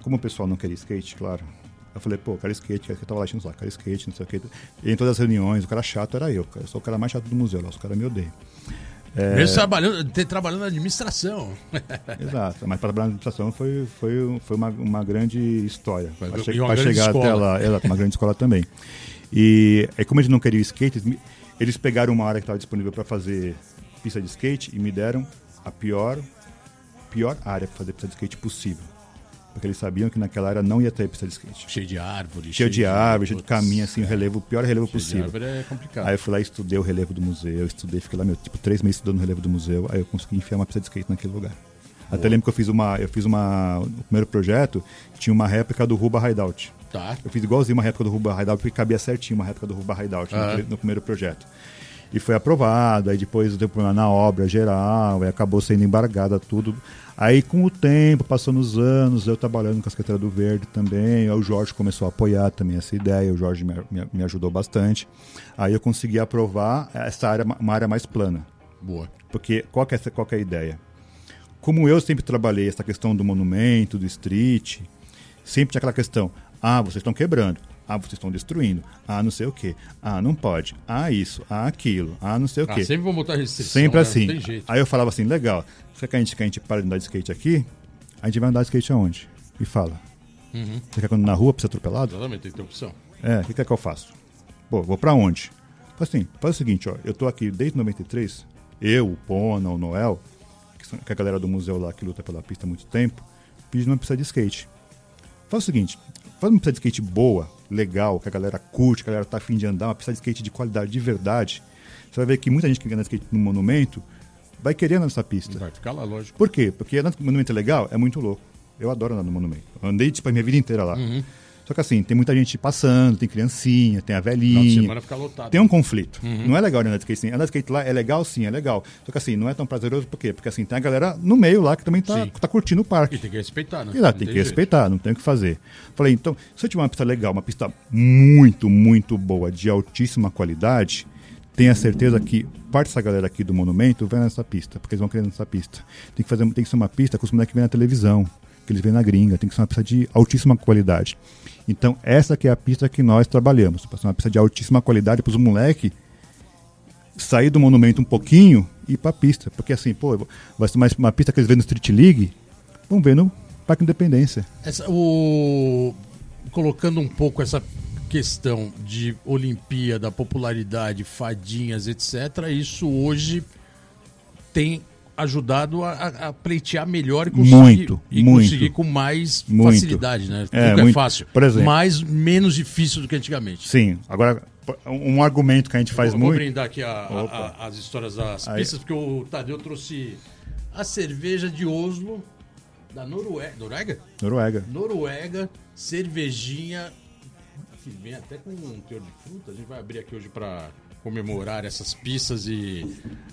como o pessoal não queria skate, claro, eu falei, pô, cara skate, eu tava lá enchendo lá, cara skate, não sei o que. E em todas as reuniões, o cara chato era eu, cara. Eu sou o cara mais chato do museu, lá, os caras me odeiam.
É... Mesmo trabalhando, trabalhando na administração.
Exato, mas para trabalhar na administração foi, foi, foi uma, uma grande história. Para che chegar escola. até lá, exato, uma grande escola também. E aí, como eles não queriam skate, eles pegaram uma área que estava disponível para fazer pista de skate e me deram a pior, pior área para fazer pista de skate possível porque eles sabiam que naquela área não ia ter pista de skate.
Cheio de árvore.
Cheio, cheio de árvore, cheio de caminho, assim, o relevo, o pior relevo cheio possível.
De árvore é complicado.
Aí eu fui lá e estudei o relevo do museu, estudei, fiquei lá, meu, tipo, três meses estudando o relevo do museu, aí eu consegui enfiar uma pista de skate naquele lugar. Boa. Até lembro que eu fiz uma, eu fiz uma, o primeiro projeto, tinha uma réplica do Ruba Hideout.
Tá.
Eu fiz igualzinho uma réplica do Ruba Hideout, porque cabia certinho uma réplica do Ruba Hideout ah. no, no primeiro projeto e foi aprovado. Aí depois deu problema na obra geral, aí acabou sendo embargada tudo. Aí com o tempo, passando os anos, eu trabalhando com a Secretaria do Verde também, aí o Jorge começou a apoiar também essa ideia, o Jorge me, me, me ajudou bastante. Aí eu consegui aprovar essa área, uma área mais plana.
Boa.
Porque qual é, qual que é a ideia? Como eu sempre trabalhei essa questão do monumento, do street, sempre tinha aquela questão, ah, vocês estão quebrando. Ah, vocês estão destruindo. Ah, não sei o quê. Ah, não pode. Ah, isso. Ah, aquilo. Ah, não sei o ah, quê.
sempre vão botar restrição.
Sempre né? assim. Aí eu falava assim, legal. Você quer que a gente, que a gente para de andar de skate aqui? A gente vai andar de skate aonde? E fala. Uhum. Você quer que na rua pra ser atropelado?
Exatamente, tem que ter opção.
É, o que quer que eu faço? Pô, vou pra onde? Assim, faz o seguinte, ó. Eu tô aqui desde 93. Eu, o Pona, o Noel, que, são, que é a galera do museu lá que luta pela pista há muito tempo, pedindo uma pista de skate. Faz o seguinte, faz uma pista de skate boa, legal, que a galera curte, que a galera tá afim de andar, uma pista de skate de qualidade de verdade, você vai ver que muita gente que anda de skate no monumento vai querer andar nessa pista.
Vai ficar lá, lógico.
Por quê? Porque andar no monumento é legal, é muito louco. Eu adoro andar no monumento. Eu andei tipo, a minha vida inteira lá. Uhum. Só que assim, tem muita gente passando, tem criancinha, tem a velhinha.
semana fica lotado.
Tem um conflito. Uhum. Não é legal andar de skate sim. Andar de skate lá é legal sim, é legal. Só que assim, não é tão prazeroso por quê? Porque assim, tem a galera no meio lá que também tá, tá curtindo o parque.
E tem que respeitar, né?
E lá, tem, tem que jeito. respeitar, não tem o que fazer. Falei, então, se eu tiver uma pista legal, uma pista muito, muito boa, de altíssima qualidade, tenha certeza que parte dessa galera aqui do monumento vai nessa pista, porque eles vão querer nessa pista. Tem que, fazer, tem que ser uma pista que os moleques vêm na televisão, que eles veem na gringa, tem que ser uma pista de altíssima qualidade. Então, essa que é a pista que nós trabalhamos. Para ser uma pista de altíssima qualidade para os moleques sair do monumento um pouquinho e ir para a pista. Porque assim, pô, vai ser uma, uma pista que eles vêem no Street League, vão ver no Parque Independência.
Essa, o... Colocando um pouco essa questão de Olimpíada, popularidade, fadinhas, etc., isso hoje tem ajudado a, a, pleitear melhor e conseguir,
muito,
e
muito,
conseguir com mais muito. facilidade, né? É, é muito, é fácil.
Por exemplo,
mais menos difícil do que antigamente.
Sim. Agora, um argumento que a gente faz
vou,
muito.
Vou brindar aqui a, a, as histórias das Aí. pistas, porque o Tadeu trouxe a cerveja de Oslo da Noruega. Noruega?
Noruega.
Noruega, cervejinha. Que vem até com um teor de fruta. A gente vai abrir aqui hoje para comemorar essas pistas e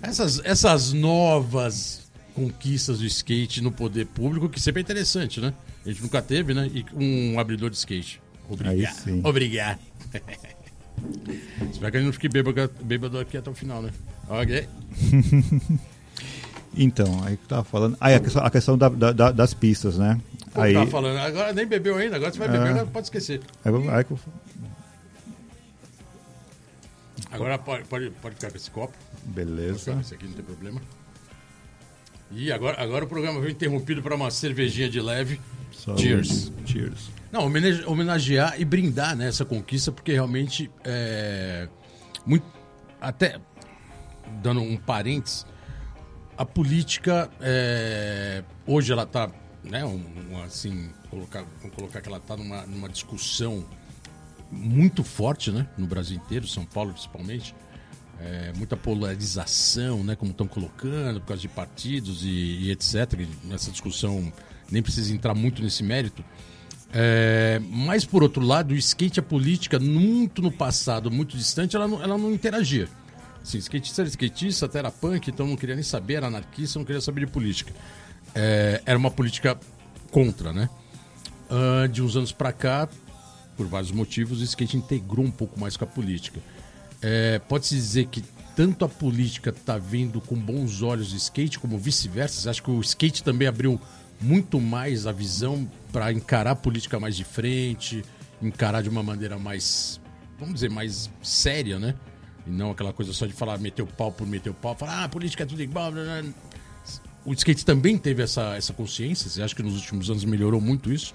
essas, essas novas conquistas do skate no poder público, que sempre é interessante, né? A gente nunca teve, né? E um abridor de skate. Obrigado. Obrigado. Espero que a gente não fique bêbado, bêbado aqui até o final, né? Ok.
então, aí que tava falando. Aí a questão, a questão da, da, das pistas, né?
Aí... Tava falando, agora nem bebeu ainda, agora você vai beber, é. agora pode esquecer. Aí, aí, Agora pode, pode, pode ficar com esse copo.
Beleza.
Esse aqui não tem problema. E agora, agora o programa foi interrompido para uma cervejinha de leve. Cheers.
Cheers.
Não, homenagear e brindar né, essa conquista, porque realmente é. Muito, até dando um parênteses, a política é, hoje ela está, né, um, um, assim, colocar, vamos colocar que ela está numa, numa discussão muito forte, né, no Brasil inteiro, São Paulo principalmente, é, muita polarização, né, como estão colocando por causa de partidos e, e etc. Nessa discussão nem precisa entrar muito nesse mérito. É, mas por outro lado, o skate a política muito no passado, muito distante, ela não, ela não interagia. Assim, skatista era skatista, até era punk, então não queria nem saber, era anarquista, não queria saber de política. É, era uma política contra, né? Uh, de uns anos para cá, por vários motivos, o skate integrou um pouco mais com a política. É, Pode-se dizer que tanto a política está vindo com bons olhos o skate, como vice-versa. Acho que o skate também abriu muito mais a visão para encarar a política mais de frente, encarar de uma maneira mais, vamos dizer, mais séria, né? E não aquela coisa só de falar meter o pau por meter o pau, falar, ah, política é tudo igual. Blá, blá. O skate também teve essa, essa consciência, você acha que nos últimos anos melhorou muito isso?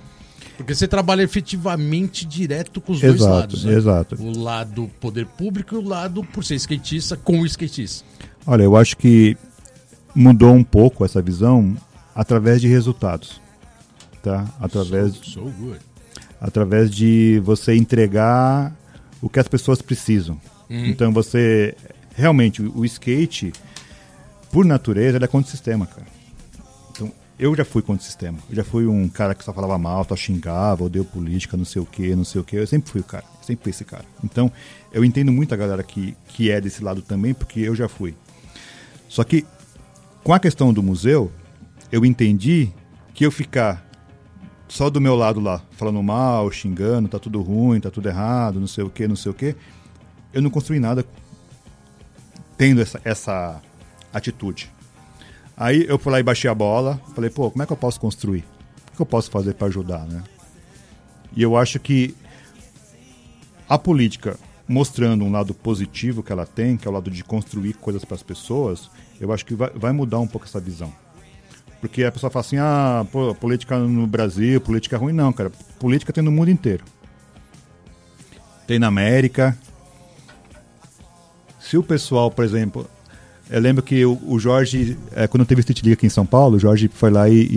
Porque você trabalha efetivamente direto com os
exato,
dois lados.
Né? Exato.
O lado poder público e o lado, por ser skatista, com o skatista.
Olha, eu acho que mudou um pouco essa visão através de resultados. Tá? Através,
so, so good.
através de você entregar o que as pessoas precisam. Uhum. Então você realmente o skate por natureza ele é contra o sistema, cara. Eu já fui contra o sistema. Eu já fui um cara que só falava mal, só xingava, odeio política, não sei o que, não sei o que. Eu sempre fui o cara, sempre fui esse cara. Então eu entendo muito a galera que, que é desse lado também, porque eu já fui. Só que com a questão do museu, eu entendi que eu ficar só do meu lado lá, falando mal, xingando, tá tudo ruim, tá tudo errado, não sei o que, não sei o que, eu não construí nada tendo essa, essa atitude. Aí eu fui lá e baixei a bola, falei, pô, como é que eu posso construir? O que eu posso fazer para ajudar, né? E eu acho que a política mostrando um lado positivo que ela tem, que é o lado de construir coisas para as pessoas, eu acho que vai, vai, mudar um pouco essa visão. Porque a pessoa fala assim, ah, pô, política no Brasil, política é ruim. Não, cara, política tem no mundo inteiro. Tem na América, se o pessoal, por exemplo, eu lembro que o, Jorge, é, quando teve Street League aqui em São Paulo, o Jorge foi lá e,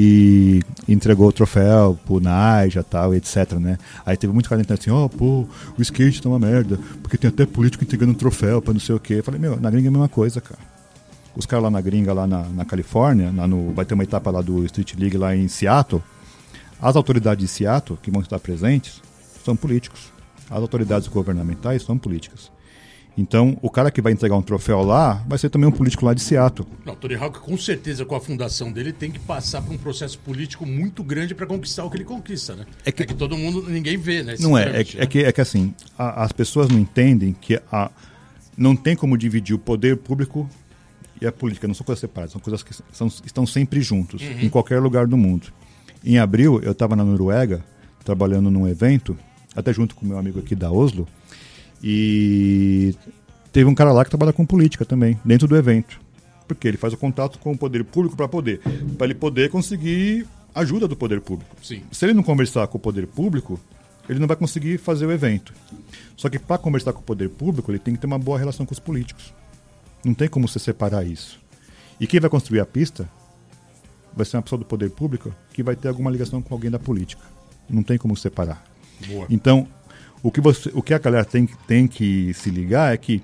e entregou o troféu pro Naija tal, etc, né? Aí teve muito cara entrando assim, ó, oh, pô, o skate tá uma merda, porque tem até político entregando um troféu pra não sei o quê. Eu falei, meu, na gringa é a mesma coisa, cara. Os caras lá na gringa, lá na, na Califórnia, lá no, vai ter uma etapa lá do Street League lá em Seattle, as autoridades de Seattle, que vão estar presentes, são políticos. As autoridades governamentais são políticas. Então, o cara que vai entregar um troféu lá vai ser também um político lá de Seattle.
Não, Tony Hawk, com certeza, com a fundação dele, tem que passar por um processo político muito grande para conquistar o que ele conquista, né? É que, é que todo mundo, ninguém vê, né?
Não é, é, né? é, que, é que assim, a, as pessoas não entendem que a, não tem como dividir o poder público e a política, não são coisas separadas, são coisas que são, estão sempre juntos, uhum. em qualquer lugar do mundo. Em abril, eu estava na Noruega, trabalhando num evento, até junto com meu amigo aqui da Oslo, e teve um cara lá que trabalha com política também, dentro do evento. Porque ele faz o contato com o poder público para poder, para ele poder conseguir ajuda do poder público.
Sim.
Se ele não conversar com o poder público, ele não vai conseguir fazer o evento. Só que para conversar com o poder público, ele tem que ter uma boa relação com os políticos. Não tem como você separar isso. E quem vai construir a pista vai ser uma pessoa do poder público que vai ter alguma ligação com alguém da política. Não tem como separar.
Boa.
Então, o que, você, o que a galera tem, tem que se ligar é que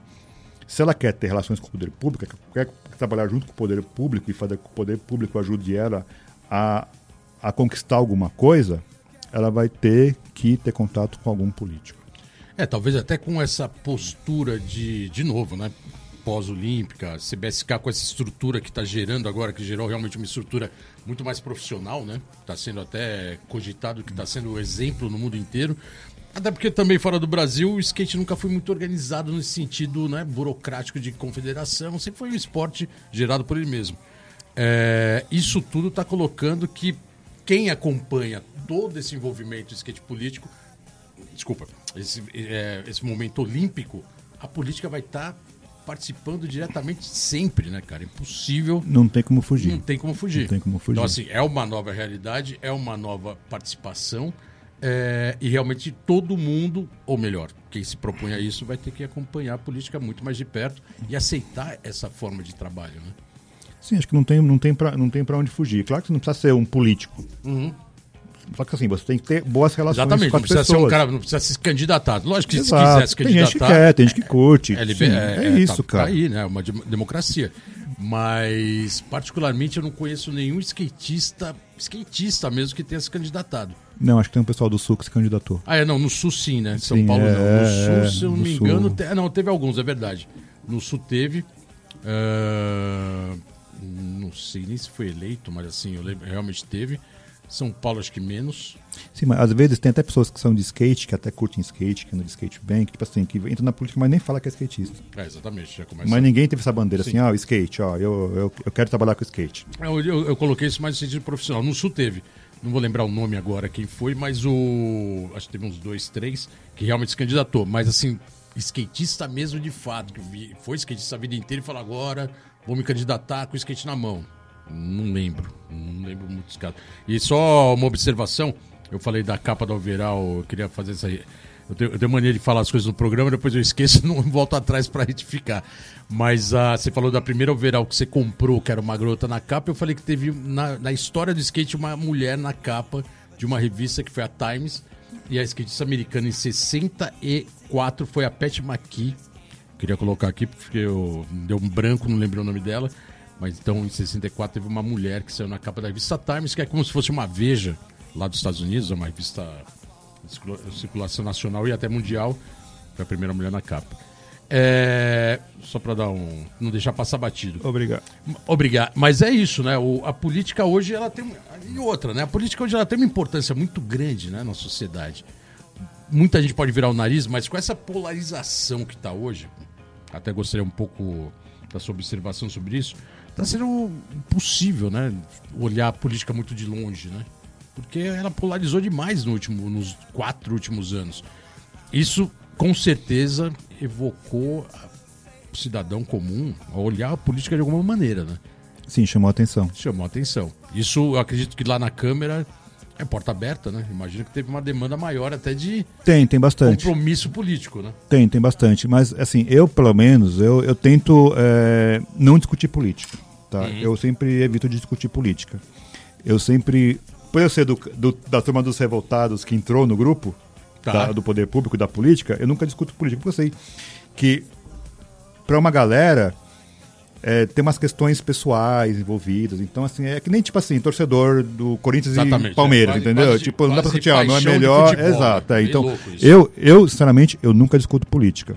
se ela quer ter relações com o poder público, quer trabalhar junto com o poder público e fazer com que o poder público ajude ela a, a conquistar alguma coisa, ela vai ter que ter contato com algum político.
É, talvez até com essa postura de, de novo, né? Pós-olímpica, CBSK com essa estrutura que está gerando agora, que gerou realmente uma estrutura muito mais profissional, né? Está sendo até cogitado que está sendo exemplo no mundo inteiro. Até porque também fora do Brasil o skate nunca foi muito organizado nesse sentido né, burocrático de confederação, sempre foi um esporte gerado por ele mesmo. É, isso tudo está colocando que quem acompanha todo esse envolvimento do skate político, desculpa, esse, é, esse momento olímpico, a política vai estar tá participando diretamente sempre, né, cara? Impossível.
Não tem como fugir.
Não tem como fugir.
Não tem como fugir.
Então, assim, é uma nova realidade, é uma nova participação. É, e realmente todo mundo, ou melhor, quem se propõe a isso, vai ter que acompanhar a política muito mais de perto e aceitar essa forma de trabalho, né?
Sim, acho que não tem, não tem para tem onde fugir. Claro que você não precisa ser um político.
Uhum.
Só que assim, você tem que ter boas relações
Exatamente,
com as
não precisa
pessoas.
ser um cara, não precisa se candidatar. Lógico que
Exato.
se quiser se
Tem
candidatar.
gente que quer, tem gente que curte.
É,
Sim,
liber-
é,
é,
isso,
tá,
cara.
Tá aí, né? Uma dem- democracia. Mas, particularmente, eu não conheço nenhum skatista, skatista mesmo, que tenha se candidatado.
Não, acho que tem um pessoal do Sul que se candidatou.
Ah, é, não, no Sul sim, né? São
Sim,
Paulo
é,
não. No Sul,
é,
se eu não me
Sul.
engano, te- ah, não, teve alguns, é verdade. No Sul teve. ah, não sei nem se foi eleito, mas assim, eu lembro, realmente teve. São Paulo, acho que menos.
Sim, mas às vezes tem até pessoas que são de skate, que até curtem skate, que andam de skate bem, que, tipo assim, que entram na política, mas nem fala que é skatista.
É, exatamente, já começa.
Mas ninguém teve essa bandeira
Sim.
assim, ó, skate, ó, eu, eu, eu quero trabalhar com skate.
Eu, eu- eu coloquei isso mais no sentido profissional. No Sul teve. Não vou lembrar o nome agora quem foi, mas o. Acho que teve uns dois, três que realmente se candidatou. Mas assim, skatista mesmo de fato, que foi skatista a vida inteira e falou agora, vou me candidatar com o skate na mão. Não lembro. Não lembro muitos casos. E só uma observação, eu falei da capa do overall, eu queria fazer essa. Eu tenho, eu tenho mania de falar as coisas no programa, depois eu esqueço e não volto atrás para retificar. Mas ah, você falou da primeira overall que você comprou, que era uma garota na capa. Eu falei que teve na, na história do skate uma mulher na capa de uma revista que foi a Times. E a skatista americana em 64 foi a Pat McKee. Queria colocar aqui porque eu, deu um branco, não lembro o nome dela. Mas então em 64 teve uma mulher que saiu na capa da revista Times, que é como se fosse uma Veja lá dos Estados Unidos, é uma revista circulação nacional e até mundial. Foi a primeira mulher na capa. É, só para dar um. não deixar passar batido.
Obrigado.
Obrigado. Mas é isso, né? O- a política hoje ela tem. E outra, né? A política hoje ela tem uma importância muito grande né, na sociedade. Muita gente pode virar o nariz, mas com essa polarização que está hoje, até gostaria um pouco da sua observação sobre isso, está sendo impossível, né? Olhar a política muito de longe, né? Porque ela polarizou demais no último, nos quatro últimos anos. Isso, com certeza, evocou o cidadão comum a olhar a política de alguma maneira, né?
Sim, chamou a atenção.
chamou a atenção. Isso eu acredito que lá na Câmara é porta aberta, né? Imagino que teve uma demanda maior até de
Tem, tem bastante.
compromisso político, né?
Tem, tem bastante. Mas, assim, eu, pelo menos, eu, eu tento é, não discutir política. Tá?
Uhum.
Eu sempre evito de discutir política. Eu sempre. Por eu ser do, do- da turma dos revoltados que entrou no grupo
Tá.
da- do poder público, da política, eu nunca discuto política, porque eu sei que para uma galera é, tem umas questões pessoais envolvidas. Então, assim, é que nem tipo assim, torcedor do Corinthians
Exatamente,
e Palmeiras,
é, quase-
entendeu?
quase-
tipo, não dá pra discutir, ah, não é melhor.
futebol,
Exato.
né?
é.
Bem
Então, eu, eu, sinceramente, eu nunca discuto política.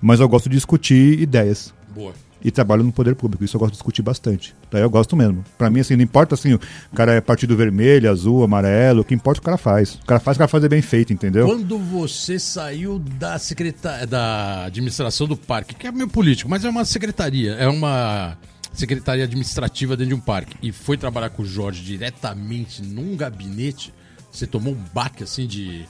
Mas eu gosto de discutir ideias.
Boa.
E trabalho no poder público, isso eu gosto de discutir bastante. Tá? Eu gosto mesmo. Pra mim, assim, não importa assim, o cara é partido vermelho, azul, amarelo, o que importa é o cara faz. O cara faz, o cara faz é bem feito, entendeu?
Quando você saiu da secretaria, da administração do parque, que é meio político, mas é uma secretaria, é uma secretaria administrativa dentro de um parque, e foi trabalhar com o Jorge diretamente num gabinete, você tomou um baque assim de,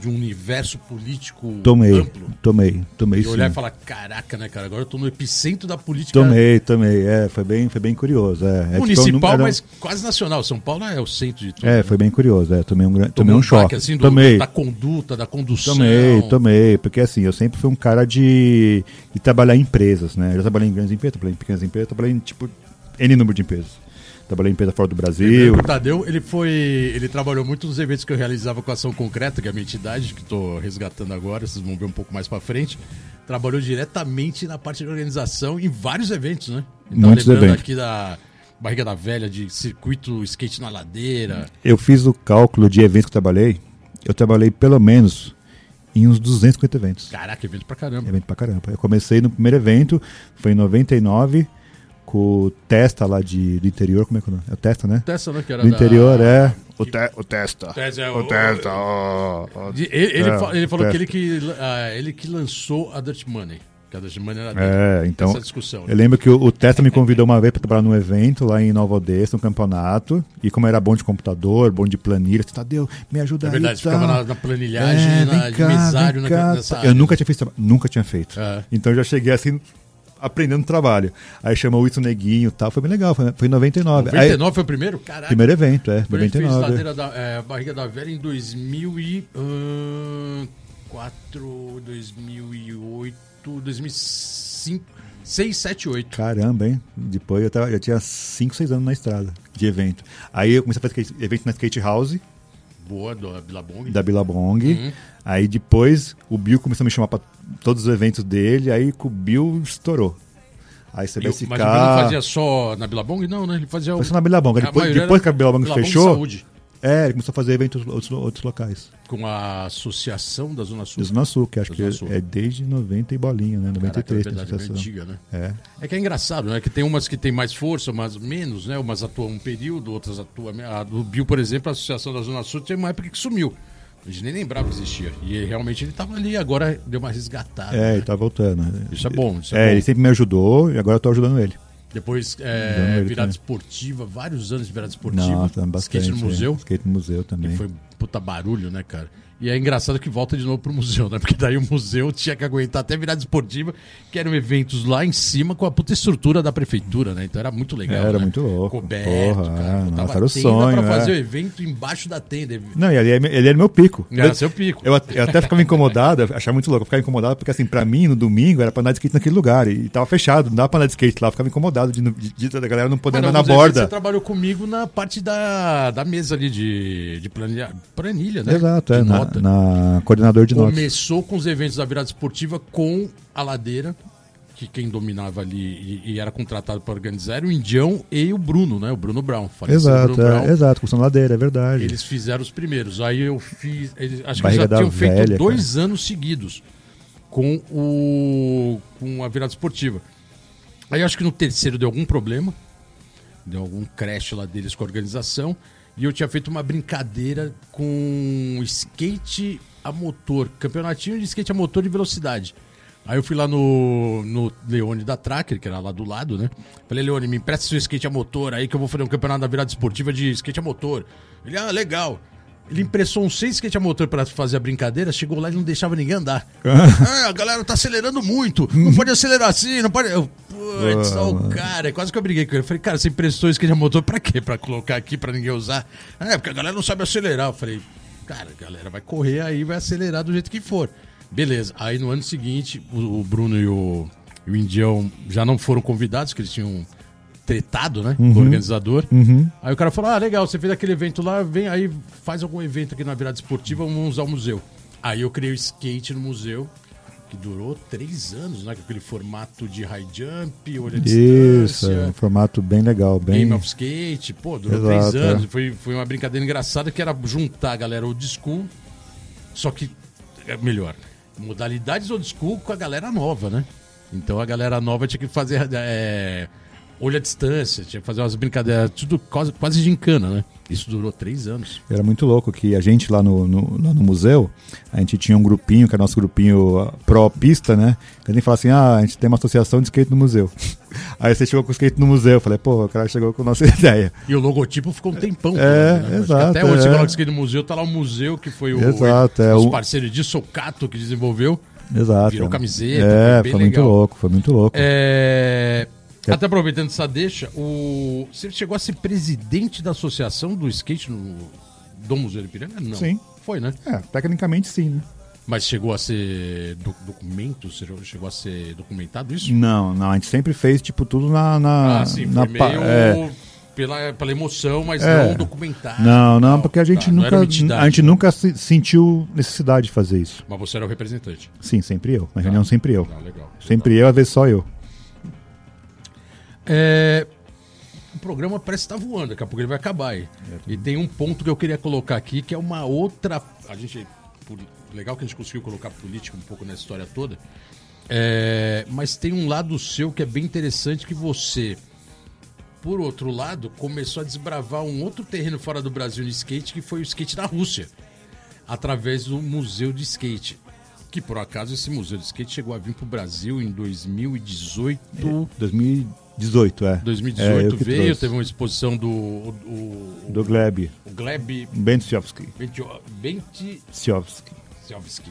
de um universo político
Tomei,
amplo.
tomei, tomei
E olhar
sim.
e falar, caraca, né, cara? Agora eu tô no epicentro da política
Tomei, tomei. É, foi bem, foi bem curioso. É, É, tipo,
municipal,
um-
mas quase nacional. São Paulo é o centro de tudo.
É,
né?
foi bem curioso. É, tomei um,
Tomou
tomei um
baque,
choque.
assim, do-
tomei,
da conduta, da condução.
tomei, tomei. Porque assim, eu sempre fui um cara de, de trabalhar em empresas, né? Eu já trabalhei em grandes empresas, trabalhei em pequenas empresas, trabalhei em, tipo, N número de empresas. Trabalhei em empresa fora do Brasil.
O Tadeu, ele foi. Ele trabalhou muito nos eventos que eu realizava com a Ação Concreta, que é a minha entidade, que estou resgatando agora, vocês vão ver um pouco mais pra frente. Trabalhou diretamente na parte de organização em vários eventos, né? Então,
Muitos
lembrando
eventos.
aqui da Barriga da Velha, de circuito skate na ladeira.
Eu fiz o cálculo de eventos que eu trabalhei. Eu trabalhei pelo menos em uns 250 eventos.
Caraca, evento pra caramba.
Evento pra caramba. Eu comecei no primeiro evento, foi em 99, com o Testa lá de, do interior. Como é que é o nome? É o Testa, né?
Tessa, né? Que era
Do
da-
interior, é. O, te, o Testa.
Testa é
o
o-
Testa.
De- Ele, ele
É,
fa- ele falou que ele
Testa.
que, ah, ele que lançou a Dirt Money. Cada maneira
É, então.
Essa discussão. né?
Eu lembro que o, o Testa me convidou uma vez para trabalhar num evento lá em Nova Odessa, um campeonato. E como era bom de computador, bom de planilha, você Tadeu, me ajuda
É
aí.
verdade,
tá?
ficava na, na planilhagem,
É,
na,
cá,
na,
cá,
nessa
tá.
área.
Eu nunca tinha feito, nunca tinha feito.
É.
Então eu já cheguei assim, aprendendo trabalho. Aí chamou o Wilson Neguinho e tal, foi bem legal, foi, foi em 99.
99
Aí,
foi o primeiro? Caraca.
primeiro evento, é,
fez
99.
Ladeira da, é, Barriga da Velha em 2004, 2008, 2005, 6, 7, 8.
Caramba, hein? Depois eu, tava, eu tinha 5, 6 anos na estrada de evento. Aí eu comecei a fazer evento na Skate House,
Boa, do Billabong.
da Billabong.
Uhum.
Aí depois o Bill começou a me chamar para todos os eventos dele, aí com o Bill estourou. Aí você vai
o- mas o Bill
ficar.
não fazia só na Billabong? Não, né? Ele fazia o...
Foi só na Billabong.
A
Depois, depois que a Billabong
Billabong
fechou,
Saúde,
é, ele começou a fazer eventos em outros, outros locais.
com a Associação da Zona Sul.
Da Zona Sul, que acho que
Sul.
é desde 90 e bolinha, né? 93
Caraca, é
tem
verdade, é antiga, né?
É.
É que é engraçado, né? Que tem umas que tem mais força, umas menos, né? Umas atuam um período, outras atuam. A do Bill, por exemplo, a Associação da Zona Sul, tinha uma época que sumiu. A gente nem lembrava que existia. E realmente ele estava ali, agora deu uma resgatada.
É,
né?
ele tá voltando. né?
Isso é bom, isso é,
É,
bom.
ele sempre me ajudou e agora eu tô ajudando ele.
Depois, é,
ele
virada
também.
esportiva, vários anos de virada esportiva.
Nossa, bastante.
skate no museu.
é. Skate no museu também.
Que foi puta barulho, né, cara? E é engraçado que volta de novo pro museu, né? Porque daí o museu tinha que aguentar até virada esportiva, que eram eventos lá em cima com a puta estrutura da prefeitura, né? Então era muito legal.
Era
né?
muito louco.
Coberto,
Porra,
cara.
é, nossa, era o sonho,
pra fazer
é.
o evento embaixo da tenda.
Não, e ele, é- ele era meu pico.
Era
Eu-
seu pico.
Eu, eu até ficava incomodado, achava muito louco, eu ficava incomodado porque assim, pra mim, no domingo, era pra andar de skate naquele lugar. E tava fechado, não dava pra andar de skate lá, eu ficava incomodado de, de, de da galera não poder
Mas
andar
nos
na borda.
Você trabalhou comigo na parte da, da mesa ali de, de planilha, planilha, né?
Exato,
de
é, na,
nota.
na coordenador de notas.
Começou com os eventos da virada esportiva com a ladeira, que quem dominava ali e, e era contratado para organizar era o Indião e o Bruno, né? O Bruno Brown.
Exato,
Bruno Brown.
é, exato, construção ladeira, é verdade.
Eles fizeram os primeiros. Aí eu fiz. Eles, acho que
Barriga
eles já tinham feito
velha,
dois anos seguidos com, o, com a virada esportiva. Aí eu acho que no terceiro deu algum problema. Deu algum crash lá deles com a organização. E eu tinha feito uma brincadeira com skate a motor. Campeonatinho de skate a motor de velocidade. Aí eu fui lá no, no Leone da Tracker, que era lá do lado, né? Falei, Leone, me empresta seu skate a motor aí que eu vou fazer um campeonato da virada esportiva de skate a motor. Ele, ah, legal. Ele impressou uns seis skate a motor pra fazer a brincadeira, chegou lá e não deixava ninguém andar. ah, a galera tá acelerando muito, não pode acelerar assim, não pode... Eu, Putz, o cara, quase que eu briguei com ele. Eu falei, cara, você emprestou skate a motor pra quê? Pra colocar aqui pra ninguém usar? Ah, é, porque a galera não sabe acelerar. Eu falei, cara, a galera vai correr aí, vai acelerar do jeito que for. Beleza. Aí no ano seguinte, o, o Bruno e o, e o Indião já não foram convidados, que eles tinham tretado, né? Com o organizador. Aí o cara falou: Ah, legal, você fez aquele evento lá, vem aí, faz algum evento aqui na virada esportiva, vamos usar o museu. Aí eu criei o skate no museu, que durou três anos, né? Com aquele formato de high jump, olho à
Isso, é
distância.
um formato bem legal, bem.
Game of Skate, pô, durou
Exato,
três anos.
é.
Foi, foi uma brincadeira engraçada que era juntar a galera old school, só que é melhor. Modalidades old school com a galera nova, né? Então a galera nova tinha que fazer é, olho à distância, tinha que fazer umas brincadeiras, tudo quase, quase gincana, né? Isso durou três anos.
Era muito louco que a gente lá no, no, lá no museu, a gente tinha um grupinho, que é nosso grupinho ah, pró-pista, né? Que a gente fala assim, ah, a gente tem uma associação de skate no museu. Aí você chegou com o skate no museu, eu falei, pô, o cara chegou com a nossa ideia.
E o logotipo ficou um tempão.
É,
né?
Exato,
Até hoje você
é.
coloca skate no museu, tá lá o museu que foi o,
Exato, é
os
o-
parceiros de Socato que desenvolveu.
Exato.
Virou camiseta,
É,
foi
foi muito louco, foi muito louco.
É,
É.
Até aproveitando essa deixa, o... você chegou a ser presidente da associação do skate no do Museu de Piranga? Não.
Sim.
Foi, né?
É, tecnicamente sim, né?
Mas chegou a ser do... documento? Chegou- a ser documentado isso?
Não, não, a gente sempre fez, tipo, tudo na... na
ah, sim,
na
meio
é.
pela, pela emoção, mas
É.
não documentado.
Não, não, porque a gente
tá,
nunca,
entidade,
a gente
né?
nunca se- sentiu necessidade de fazer isso.
Mas você era o representante.
Sim, sempre eu. Na reunião, sempre eu.
Ah, legal.
Sempre eu, às vezes só eu.
É, o programa parece estar voando, daqui a pouco ele vai acabar aí. E tem um ponto que eu queria colocar aqui, que é uma outra. A gente. Legal que a gente conseguiu colocar política um pouco nessa história toda. É, mas tem um lado seu que é bem interessante que você, por outro lado, começou a desbravar um outro terreno fora do Brasil de skate, que foi o skate na Rússia, através do Museu de Skate. Que por acaso esse museu de skate chegou a vir pro Brasil em 2018.
2018, é.
2018
É,
veio,
trouxe.
teve uma exposição do. O, o,
Do Gleb.
o Gleb
Bentiovski.
Bentiovski.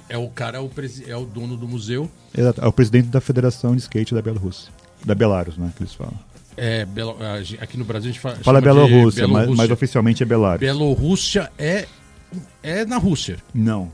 É o cara, é o, presi- é o dono do museu.
Exato. É o presidente da Federação de Skate da Bielorrússia. Da Belarus, né? Que eles falam.
É, Belo- aqui no Brasil a gente fala.
Fala
de
Bielorrússia, mas,
Bielorrússia.
mas oficialmente é Belarus.
Bielorrússia é, é na Rússia.
Não.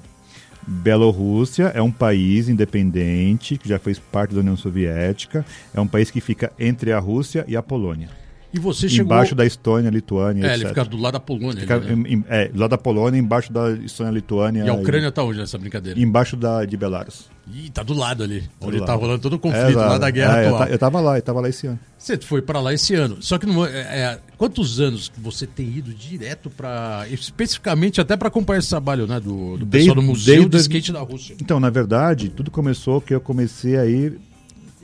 Bielorrússia é um país independente que já fez parte da União Soviética. É um país que fica entre a Rússia e a Polônia.
E você chegou.
Embaixo da Estônia, Lituânia,
É,
etc.
ele fica do lado da Polônia.
Fica
ali, né?
em- é, lá da Polônia, embaixo da Estônia, Lituânia.
E a Ucrânia tá onde nessa brincadeira?
Embaixo da, de Belarus.
Ih, tá do lado ali. onde
lado.
tá rolando todo o conflito
É,
lá da guerra
É, eu,
atual.
eu tava lá, eu tava lá esse ano.
Você foi pra lá esse ano. Só que não, é, é, quantos anos que você tem ido direto pra. especificamente até pra acompanhar esse trabalho, né? Do, do pessoal do Museu
desde dois-
Skate da Rússia.
Então, na verdade, tudo começou que eu comecei aí.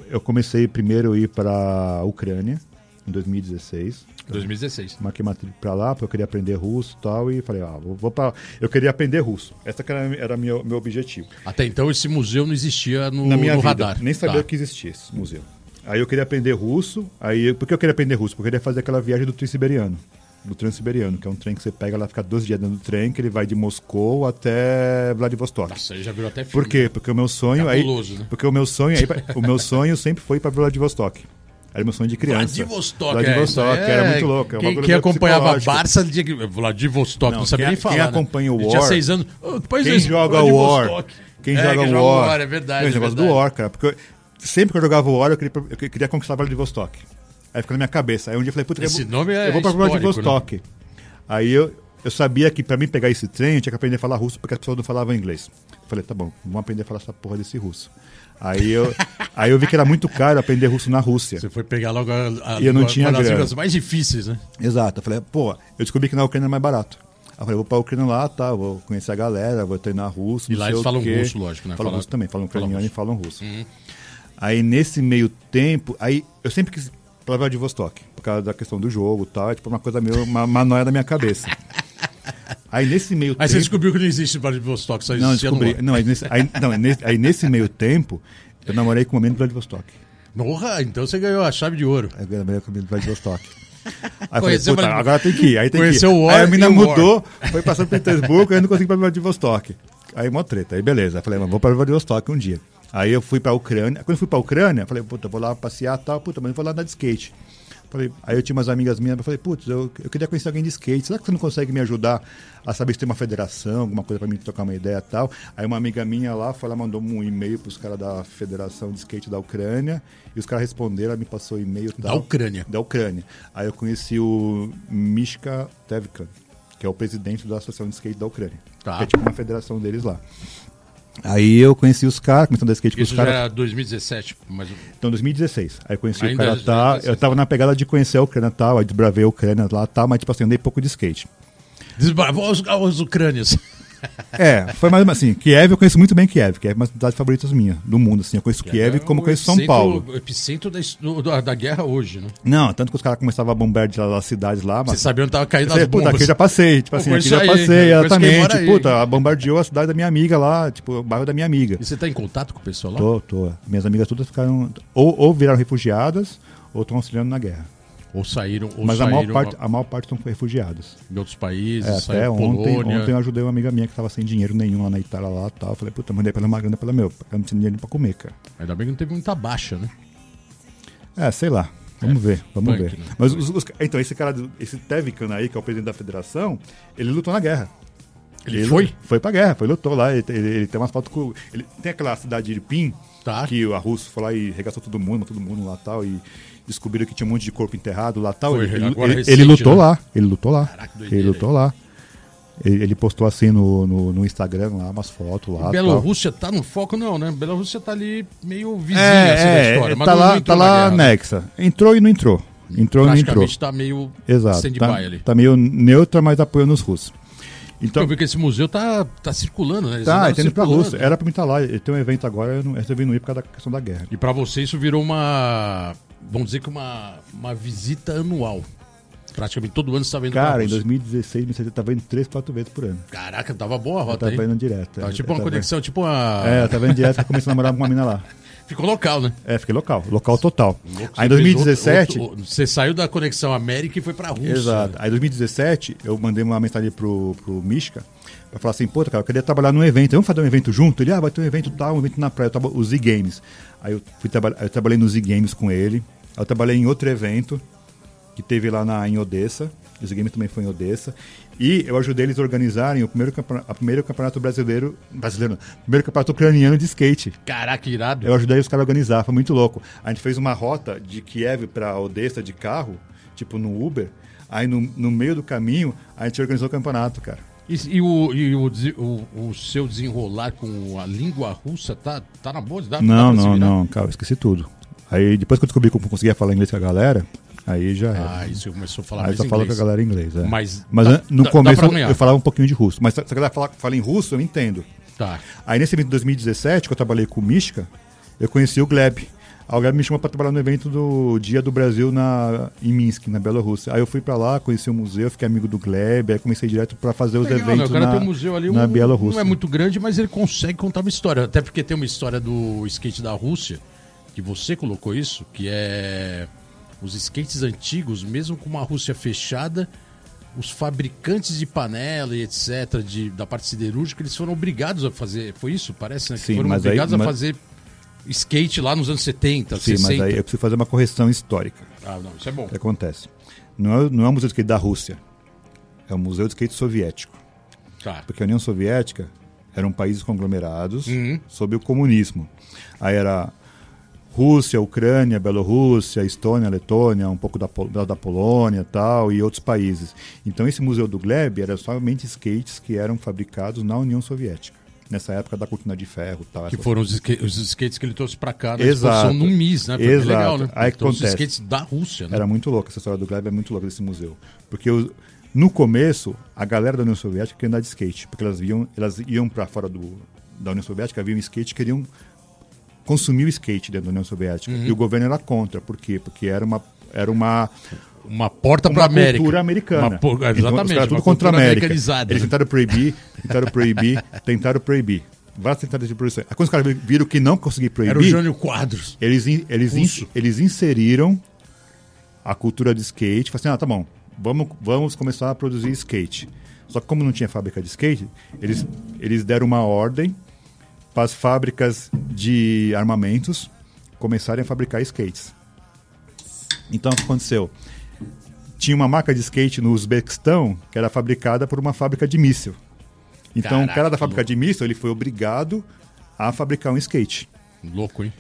Eu comecei primeiro a ir para Ucrânia, em 2016.
2016.
Marquei matrícula pra lá, porque eu queria aprender russo e tal. E falei, ah, vou, vou pra. Eu queria aprender russo. Esse que era, era meu, meu objetivo.
Até então esse museu não existia no,
Na minha
no
vida.
radar.
Nem sabia
Tá.
que existia esse museu. Aí eu queria aprender russo. Aí, por que eu queria aprender russo? Porque eu queria fazer aquela viagem do Transiberiano. Do Transiberiano, que é um trem que você pega lá, fica 12 dias dentro do trem, que ele vai de Moscou até Vladivostok.
Nossa, aí já virou até filme.
Por quê? Porque o meu sonho
Cabuloso,
aí,
né?
porque o meu sonho aí, o meu sonho sempre foi para Vladivostok. Era meu sonho de criança.
Vladivostok,
Vladivostok,
é,
era
é-
muito louco. é
Quem, quem acompanhava
psicológico.
Barça Vladivostok, não,
Não,
sabia
quem-
nem falar.
quem
né?
acompanha o
Ele Tinha
War-
seis anos. Oh, é
Quem joga o War? Quem
É,
joga
quem
o War?
é verdade.
Esse
é
negócio do. War, cara. Porque eu- sempre que eu jogava o War, eu queria, eu queria conquistar Vladivostok. Aí ficou na minha cabeça. Aí um dia eu falei, puta,
Esse
eu
nome é
eu vou pra
histórico,
Vladivostok. Aí eu, eu sabia que pra mim pegar esse trem, eu tinha que aprender a falar russo, porque as pessoas não falavam inglês. Eu falei, tá bom, vamos aprender a falar essa porra desse russo. Aí eu, aí eu vi que era muito caro aprender russo na Rússia.
Você foi pegar logo a, a,
E eu não
uma
tinha
das
grana.
línguas mais difíceis, né?
Exato. Eu falei, pô, eu descobri que na Ucrânia é mais barato. Aí eu falei, vou pra Ucrânia lá, tá, vou conhecer a galera, vou treinar russo.
E lá eles falam russo, lógico, né?
Falam
Fala-
russo também, falam ucraniano e falam russo. Aí nesse meio tempo, aí eu sempre quis pra Vladivostok, por causa da questão do jogo e tal, é tipo uma coisa meio, uma, uma noia da minha cabeça. Aí nesse meio
Aí você
tempo...
descobriu que não existe Vladivostok, só
Não,
existia
descobri. Não, aí nesse, aí, não, aí nesse, aí nesse meio tempo, eu namorei com uma menina de Vladivostok.
Porra, então você ganhou a chave de ouro.
Aí eu namorei com uma menina de Vladivostok. Aí eu falei,
Conheceu Vlad-
agora tem que ir, aí tem
Conheceu
que ir.
o War
aí a menina
o
mudou, foi passando por Petersburgo, aí eu não consegui ir pra Vladivostok. Aí mó treta, aí beleza. Aí falei, mas vou pra Vladivostok um dia. Aí eu fui pra Ucrânia. Quando eu fui pra Ucrânia, eu falei, puta, vou lá passear e tal, puta, mas eu vou lá andar de skate. Falei, aí eu tinha umas amigas minhas, eu falei, putz, eu, eu queria conhecer alguém de skate. Será que você não consegue me ajudar a saber se tem uma federação, alguma coisa pra mim trocar uma ideia e tal? Aí uma amiga minha lá foi lá, mandou um e-mail pros caras da Federação de Skate da Ucrânia, e os caras responderam, ela me passou o e-mail e
Da
tal.
Ucrânia.
Da Ucrânia. Aí eu conheci o Mishka Tevkan, que é o presidente da Associação de Skate da Ucrânia.
Tá.
Que é tipo uma federação deles lá. Aí eu conheci os caras, começando a skate com
Isso
os
já
caras.
era 2017, mas
Então, 2016. Aí eu conheci
Ainda
o cara
é. 2016.
Eu tava na pegada de conhecer a Ucrânia tal, aí desbravei a Ucrânia lá tal, mas tipo assim, andei pouco de skate.
desbravou os, os ucrânios.
É, foi mais assim, Kiev eu conheço muito bem Kiev, Kiev é uma das cidades favoritas minha, do mundo, assim. Eu conheço Kiev
É
como
o
conheço São Paulo.
O epicentro da, da, da guerra hoje, né?
Não, tanto que os caras começavam a bombardear as cidades lá,
Você
mas.
sabia onde tava caindo
Eu
as
puta,
bombas.
aqui eu já passei, tipo assim, aqui já
aí,
passei,
cara,
exatamente.
aí.
Puta, bombardeou a cidade da minha amiga lá, tipo, o bairro da minha amiga.
E você tá em contato com o pessoal lá?
Tô, tô. Minhas amigas todas ficaram. Ou, ou viraram refugiadas, ou estão auxiliando na guerra.
Ou saíram, ou
Mas a
saíram
maior, parte, a maior parte estão refugiadas.
de outros países,
É, até ontem,
Polônia.
ontem eu ajudei uma amiga minha que tava sem dinheiro nenhum lá na Itália lá e tal. Falei, puta, mandei pra ela uma grana pela meu, porque eu não tinha dinheiro pra comer, cara.
Ainda bem que não teve muita baixa, né?
É, sei lá. Vamos ver, vamos
punk,
ver.
né?
Mas os- os- então, esse cara, esse Tevican aí, que é o presidente da federação, ele lutou na guerra.
Ele foi?
Foi pra guerra, foi, lutou lá. Ele, ele- ele tem umas fotos com. Ele tem aquela cidade de Irpin,
Tá.
que a Rússia foi lá e regaçou todo mundo, todo mundo lá tal, e descobriram que tinha um monte de corpo enterrado lá tal.
Foi,
ele, ele-
recente,
ele lutou
né?
lá, ele lutou lá.
Caraca, doideira,
ele lutou lá. Ele, ele postou assim no, no, no Instagram lá, umas fotos lá.
Bielorrússia tá no foco, não, né? Bielorrússia tá ali meio vizinha
É,
assim, da
é,
história. mas
tá lá, tá lá
né?
anexa. Entrou e não entrou. Entrou e não entrou.
Tá meio
Exato. Tá,
ali.
tá meio neutra, mas apoiando os russos. Então,
Eu vi que esse museu tá, tá circulando, né? Eles
tá, tá indo pra Rússia.
né?
Era pra mim estar lá. Ele tem um evento agora, eu não eu resolvi não ir por causa da questão da guerra.
E pra você isso virou uma, vamos dizer que uma, uma visita anual. praticamente todo ano você tá vendo
Cara, em 2016, 2017 eu tava indo 3, 4 vezes por ano.
Caraca, tava boa a rota
Eu tava indo direto.
Tava
é,
tipo
eu
uma
tava-
conexão, tipo uma...
É, eu tava indo direto e comecei a namorar com uma mina lá.
Ficou local, né?
É, fiquei local, local total.
Louco,
Aí em
você fez
2017.
outro- outro- você saiu da conexão América e foi pra Rússia.
Exato. Aí em 2017, eu mandei uma mensagem pro, pro Mishka pra falar assim, pô, cara, eu queria trabalhar num evento. Vamos fazer um evento junto? Ele, ah, vai ter um evento tal, um evento na praia, eu tava, o Z Games. Aí eu, fui traba- eu trabalhei no Z Games com ele. Aí eu trabalhei em outro evento que teve lá na, em Odessa. O Z Games também foi em Odessa. E eu ajudei eles a organizarem o primeiro, a primeiro campeonato brasileiro. Brasileiro, não, primeiro campeonato ucraniano de skate.
Caraca, irado.
Eu ajudei os caras a organizar, foi muito louco. A gente fez uma rota de Kiev pra Odessa de carro, tipo no Uber. Aí no, no meio do caminho, a gente organizou o campeonato, cara.
E, e o, e o, o- o seu desenrolar com a língua russa tá, tá na boa? Dá,
não,
dá
não, não, cara, eu esqueci tudo. Aí depois que eu descobri como eu conseguia falar inglês com a galera, aí já era.
Ah, isso começou a falar
aí
mais
só falo com a
inglês.
galera em inglês. É.
Mas
Mas
dá-
no
dá-
começo eu, eu falava um pouquinho de russo. Mas se a galera fala, fala em russo, eu entendo.
Tá.
Aí nesse evento de 2017, que eu trabalhei com o Mishka, eu conheci o Gleb. O Gleb me chamou para trabalhar no evento do Dia do Brasil na, em Minsk, na Bielorrússia. Aí eu fui para lá, conheci o museu, fiquei amigo do Gleb, aí comecei direto para fazer os
Legal, né?
eventos
O cara
na,
tem um museu ali,
na
um-
Bielorrússia.
não é muito grande, mas ele consegue contar uma história. Até porque tem uma história do skate da Rússia, que você colocou isso, que é os skates antigos, mesmo com uma Rússia fechada, os fabricantes de panela e etc, de, da parte siderúrgica, eles foram obrigados a fazer. Foi isso? Parece, né? Que
Sim,
foram
mas aí-
obrigados a
mas-
fazer skate lá nos anos 70,
Sim,
60.
mas aí eu preciso fazer uma correção histórica.
Ah, não, isso é bom.
O que acontece? Não é, não é o Museu de Skate da Rússia, é o Museu de Skate Soviético.
Tá.
Porque a União Soviética eram países conglomerados
Uhum.
sob o comunismo. Aí era Rússia, Ucrânia, Bielorrússia, Estônia, Letônia, um pouco da, da, da Polônia tal, e outros países. Então esse museu do Gleb era somente skates que eram fabricados na União Soviética. Nessa época da cortina de ferro tal.
Que foram os, os skates que ele trouxe pra cá na
Exato.
exposição no MIS, né? Foi
Exato.
legal, né?
Aí
Então, os
acontece.
skates da Rússia, né?
Era muito louco, essa história do Gleb é muito louca desse museu. Porque o- no começo, a galera da União Soviética queria andar de skate, porque elas, viam, elas iam para fora do, da União Soviética, viam skate, queriam consumir o skate dentro da União Soviética.
Uhum.
E o governo era contra. Por quê? Porque era uma, era uma,
Uma porta pra
uma
América.
cultura americana.
Uma por- Exatamente.
tudo contra a América. Eles tentaram proibir, tentaram proibir, tentaram proibir. Várias tentativas de proibição. Aí quando os caras viram que não conseguiam proibir...
Era o Jânio Quadros.
Eles, eles, in- eles inseriram a cultura de skate. Falaram assim, ah, tá bom, vamos, vamos começar a produzir skate. Só que como não tinha fábrica de skate, eles, eles deram uma ordem para as fábricas de armamentos começarem a fabricar skates. Então, o que aconteceu? Tinha uma marca de skate no Uzbequistão que era fabricada por uma fábrica de míssil. Então,
Caraca,
o cara da fábrica de míssil, ele foi obrigado a fabricar um skate.
Louco, hein?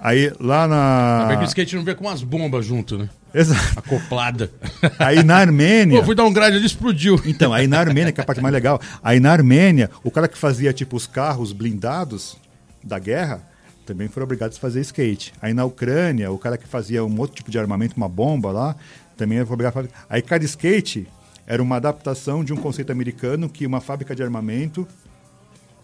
Aí lá na.
Ainda bem que o skate não vê com umas bombas junto, né?
Exato.
Acoplada.
Aí na Armênia.
Pô, fui dar um grade ali explodiu.
Então, aí na Armênia, que é a parte mais legal, aí na Armênia, o cara que fazia tipo os carros blindados da guerra também foram obrigados a fazer skate. Aí na Ucrânia, o cara que fazia um outro tipo de armamento, uma bomba lá, também foi obrigado a fazer. Aí cada skate era uma adaptação de um conceito americano que uma fábrica de armamento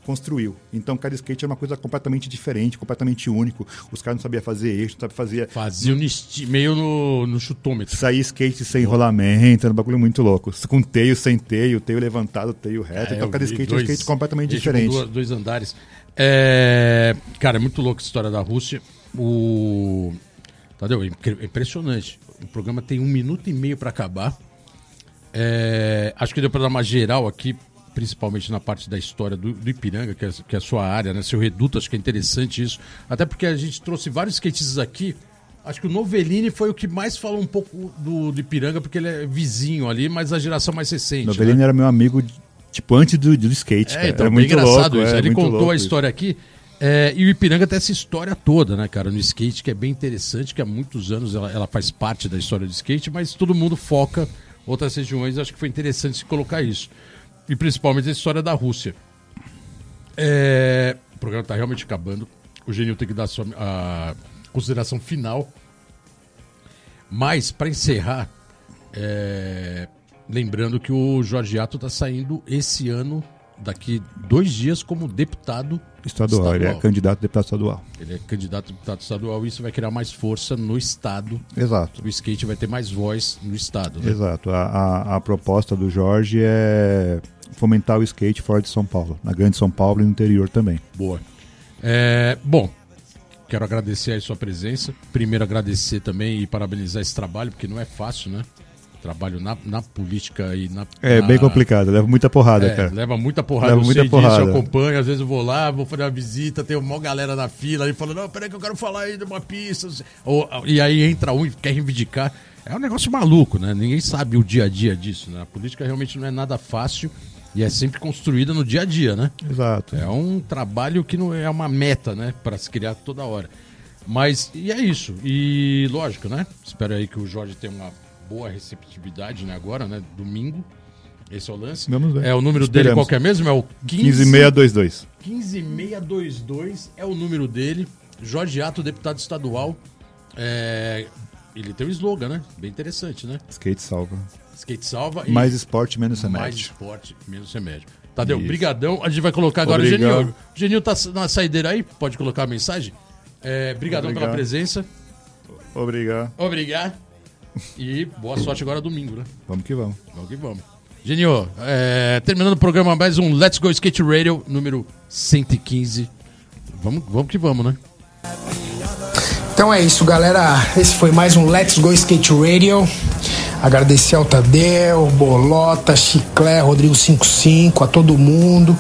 construiu. Então cada skate era uma coisa completamente diferente, completamente único. Os caras não sabiam fazer eixo, não sabiam fazer
Fazia no esti- meio no, no chutômetro.
Sair skate sem rolamento, era um bagulho muito louco. Com teio, sem teio, teio levantado, teio reto.
É,
então cada skate é um
dois-
skate completamente
com
diferente.
dois andares. É, Cara, é muito louco a história da Rússia. O. Tadeu, é é impressionante. O programa tem um minuto e meio para acabar. É, Acho que deu para dar uma geral aqui, principalmente na parte da história do, do Ipiranga, que é, que é a sua área, né? Seu reduto, acho que é interessante isso. Até porque a gente trouxe vários skatistas aqui. Acho que o Novellini foi o que mais falou um pouco do, do Ipiranga, porque ele é vizinho ali, mas a geração mais recente. né?
Novelino era meu amigo, tipo, antes do, do skate,
É,
cara.
então,
era muito
engraçado
louco,
isso.
é,
Ele contou
louco
a
isso.
história aqui. É, e o Ipiranga tem essa história toda, né, cara, no skate, que é bem interessante, que há muitos anos ela, ela faz parte da história do skate, mas todo mundo foca outras regiões. Acho que foi interessante se colocar isso. E principalmente a história da Rússia. É, o programa está realmente acabando. O Genil tem que dar a sua a consideração final. Mas, para encerrar, é, lembrando que o Jorge Ato está saindo esse ano daqui dois dias como deputado
estadual. estadual. Ele é candidato a deputado estadual.
Ele é candidato a deputado estadual e isso vai criar mais força no estado.
Exato.
O skate vai ter mais voz no estado. Né?
Exato. A, a, a, proposta do Jorge é fomentar o skate fora de São Paulo, na grande São Paulo e no interior também.
Boa. É, bom, quero agradecer a sua presença. Primeiro agradecer também e parabenizar esse trabalho, porque não é fácil, né? Trabalho na, na política e na.
É
na...
bem complicado, leva muita porrada, é, cara.
Leva muita porrada, leva eu muita porrada. Disso, eu acompanho, às vezes eu vou lá, vou fazer uma visita, tem uma galera na fila e falando, não, peraí que eu quero falar aí de uma pista. Ou, e aí entra um e quer reivindicar. É um negócio maluco, né? Ninguém sabe o dia a dia disso, né? A política realmente não é nada fácil e é sempre construída no dia a dia, né?
Exato.
É um trabalho que não é uma meta, né? Para se criar toda hora. Mas, e é isso. E lógico, né? Espero aí que o Jorge tenha uma boa receptividade, né? Agora, né? Domingo. Esse é o lance.
Vamos ver.
É o número dele qual que é mesmo? É o
15... 15622.
15622 é o número dele. Jorge Ato, deputado estadual. É... Ele tem um slogan, né? Bem interessante, né?
Skate salva.
Skate salva.
E... Mais esporte, menos remédio.
Mais esporte, menos remédio. Tadeu, Isso. brigadão. A gente vai colocar agora Obrigado. o Genil. O Genil tá na saideira aí? Pode colocar a mensagem? É, brigadão Obrigado. pela presença.
Obrigado.
Obrigado. E boa sorte agora domingo, né?
Vamos que vamos.
Vamos que vamos. Genio, é, terminando o programa, mais um Let's Go Skate Radio, número 115. Vamos, vamos que vamos, né?
Então é isso, galera. Esse foi mais um Let's Go Skate Radio. Agradecer ao Tadeu, Bolota, Chiclé, Rodrigo 55, a todo mundo.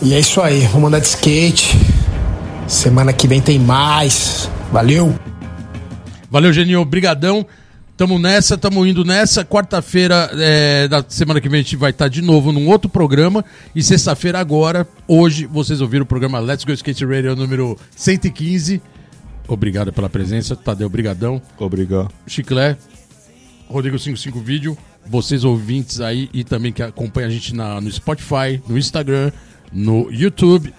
E é isso aí, vamos andar de skate. Semana que vem tem mais. Valeu!
Valeu, Genio, brigadão. Tamo nessa, tamo indo nessa. Quarta-feira é, da semana que vem a gente vai estar tá de novo num outro programa. E sexta-feira agora, hoje, vocês ouviram o programa Let's Go Skate Radio número 115. Obrigado pela presença. Tadeu, brigadão.
Obrigado.
Chiclé, Rodrigo 55 Vídeo. Vocês ouvintes aí e também que acompanham a gente na, no Spotify, no Instagram, no YouTube.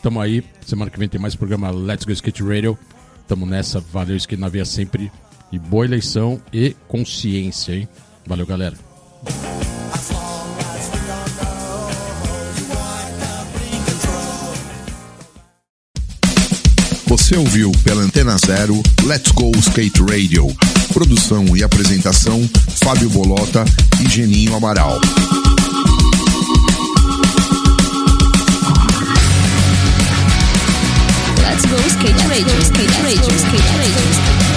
Tamo aí. Semana que vem tem mais programa Let's Go Skate Radio. Tamo nessa. Valeu, Skate na Via sempre. E boa eleição e consciência, hein? Valeu, galera.
Você ouviu pela Antena Zero Let's Go Skate Radio. Produção e apresentação: Fábio Bolota e Geninho Amaral.
Let's Go Skate Radio. Skate Radio.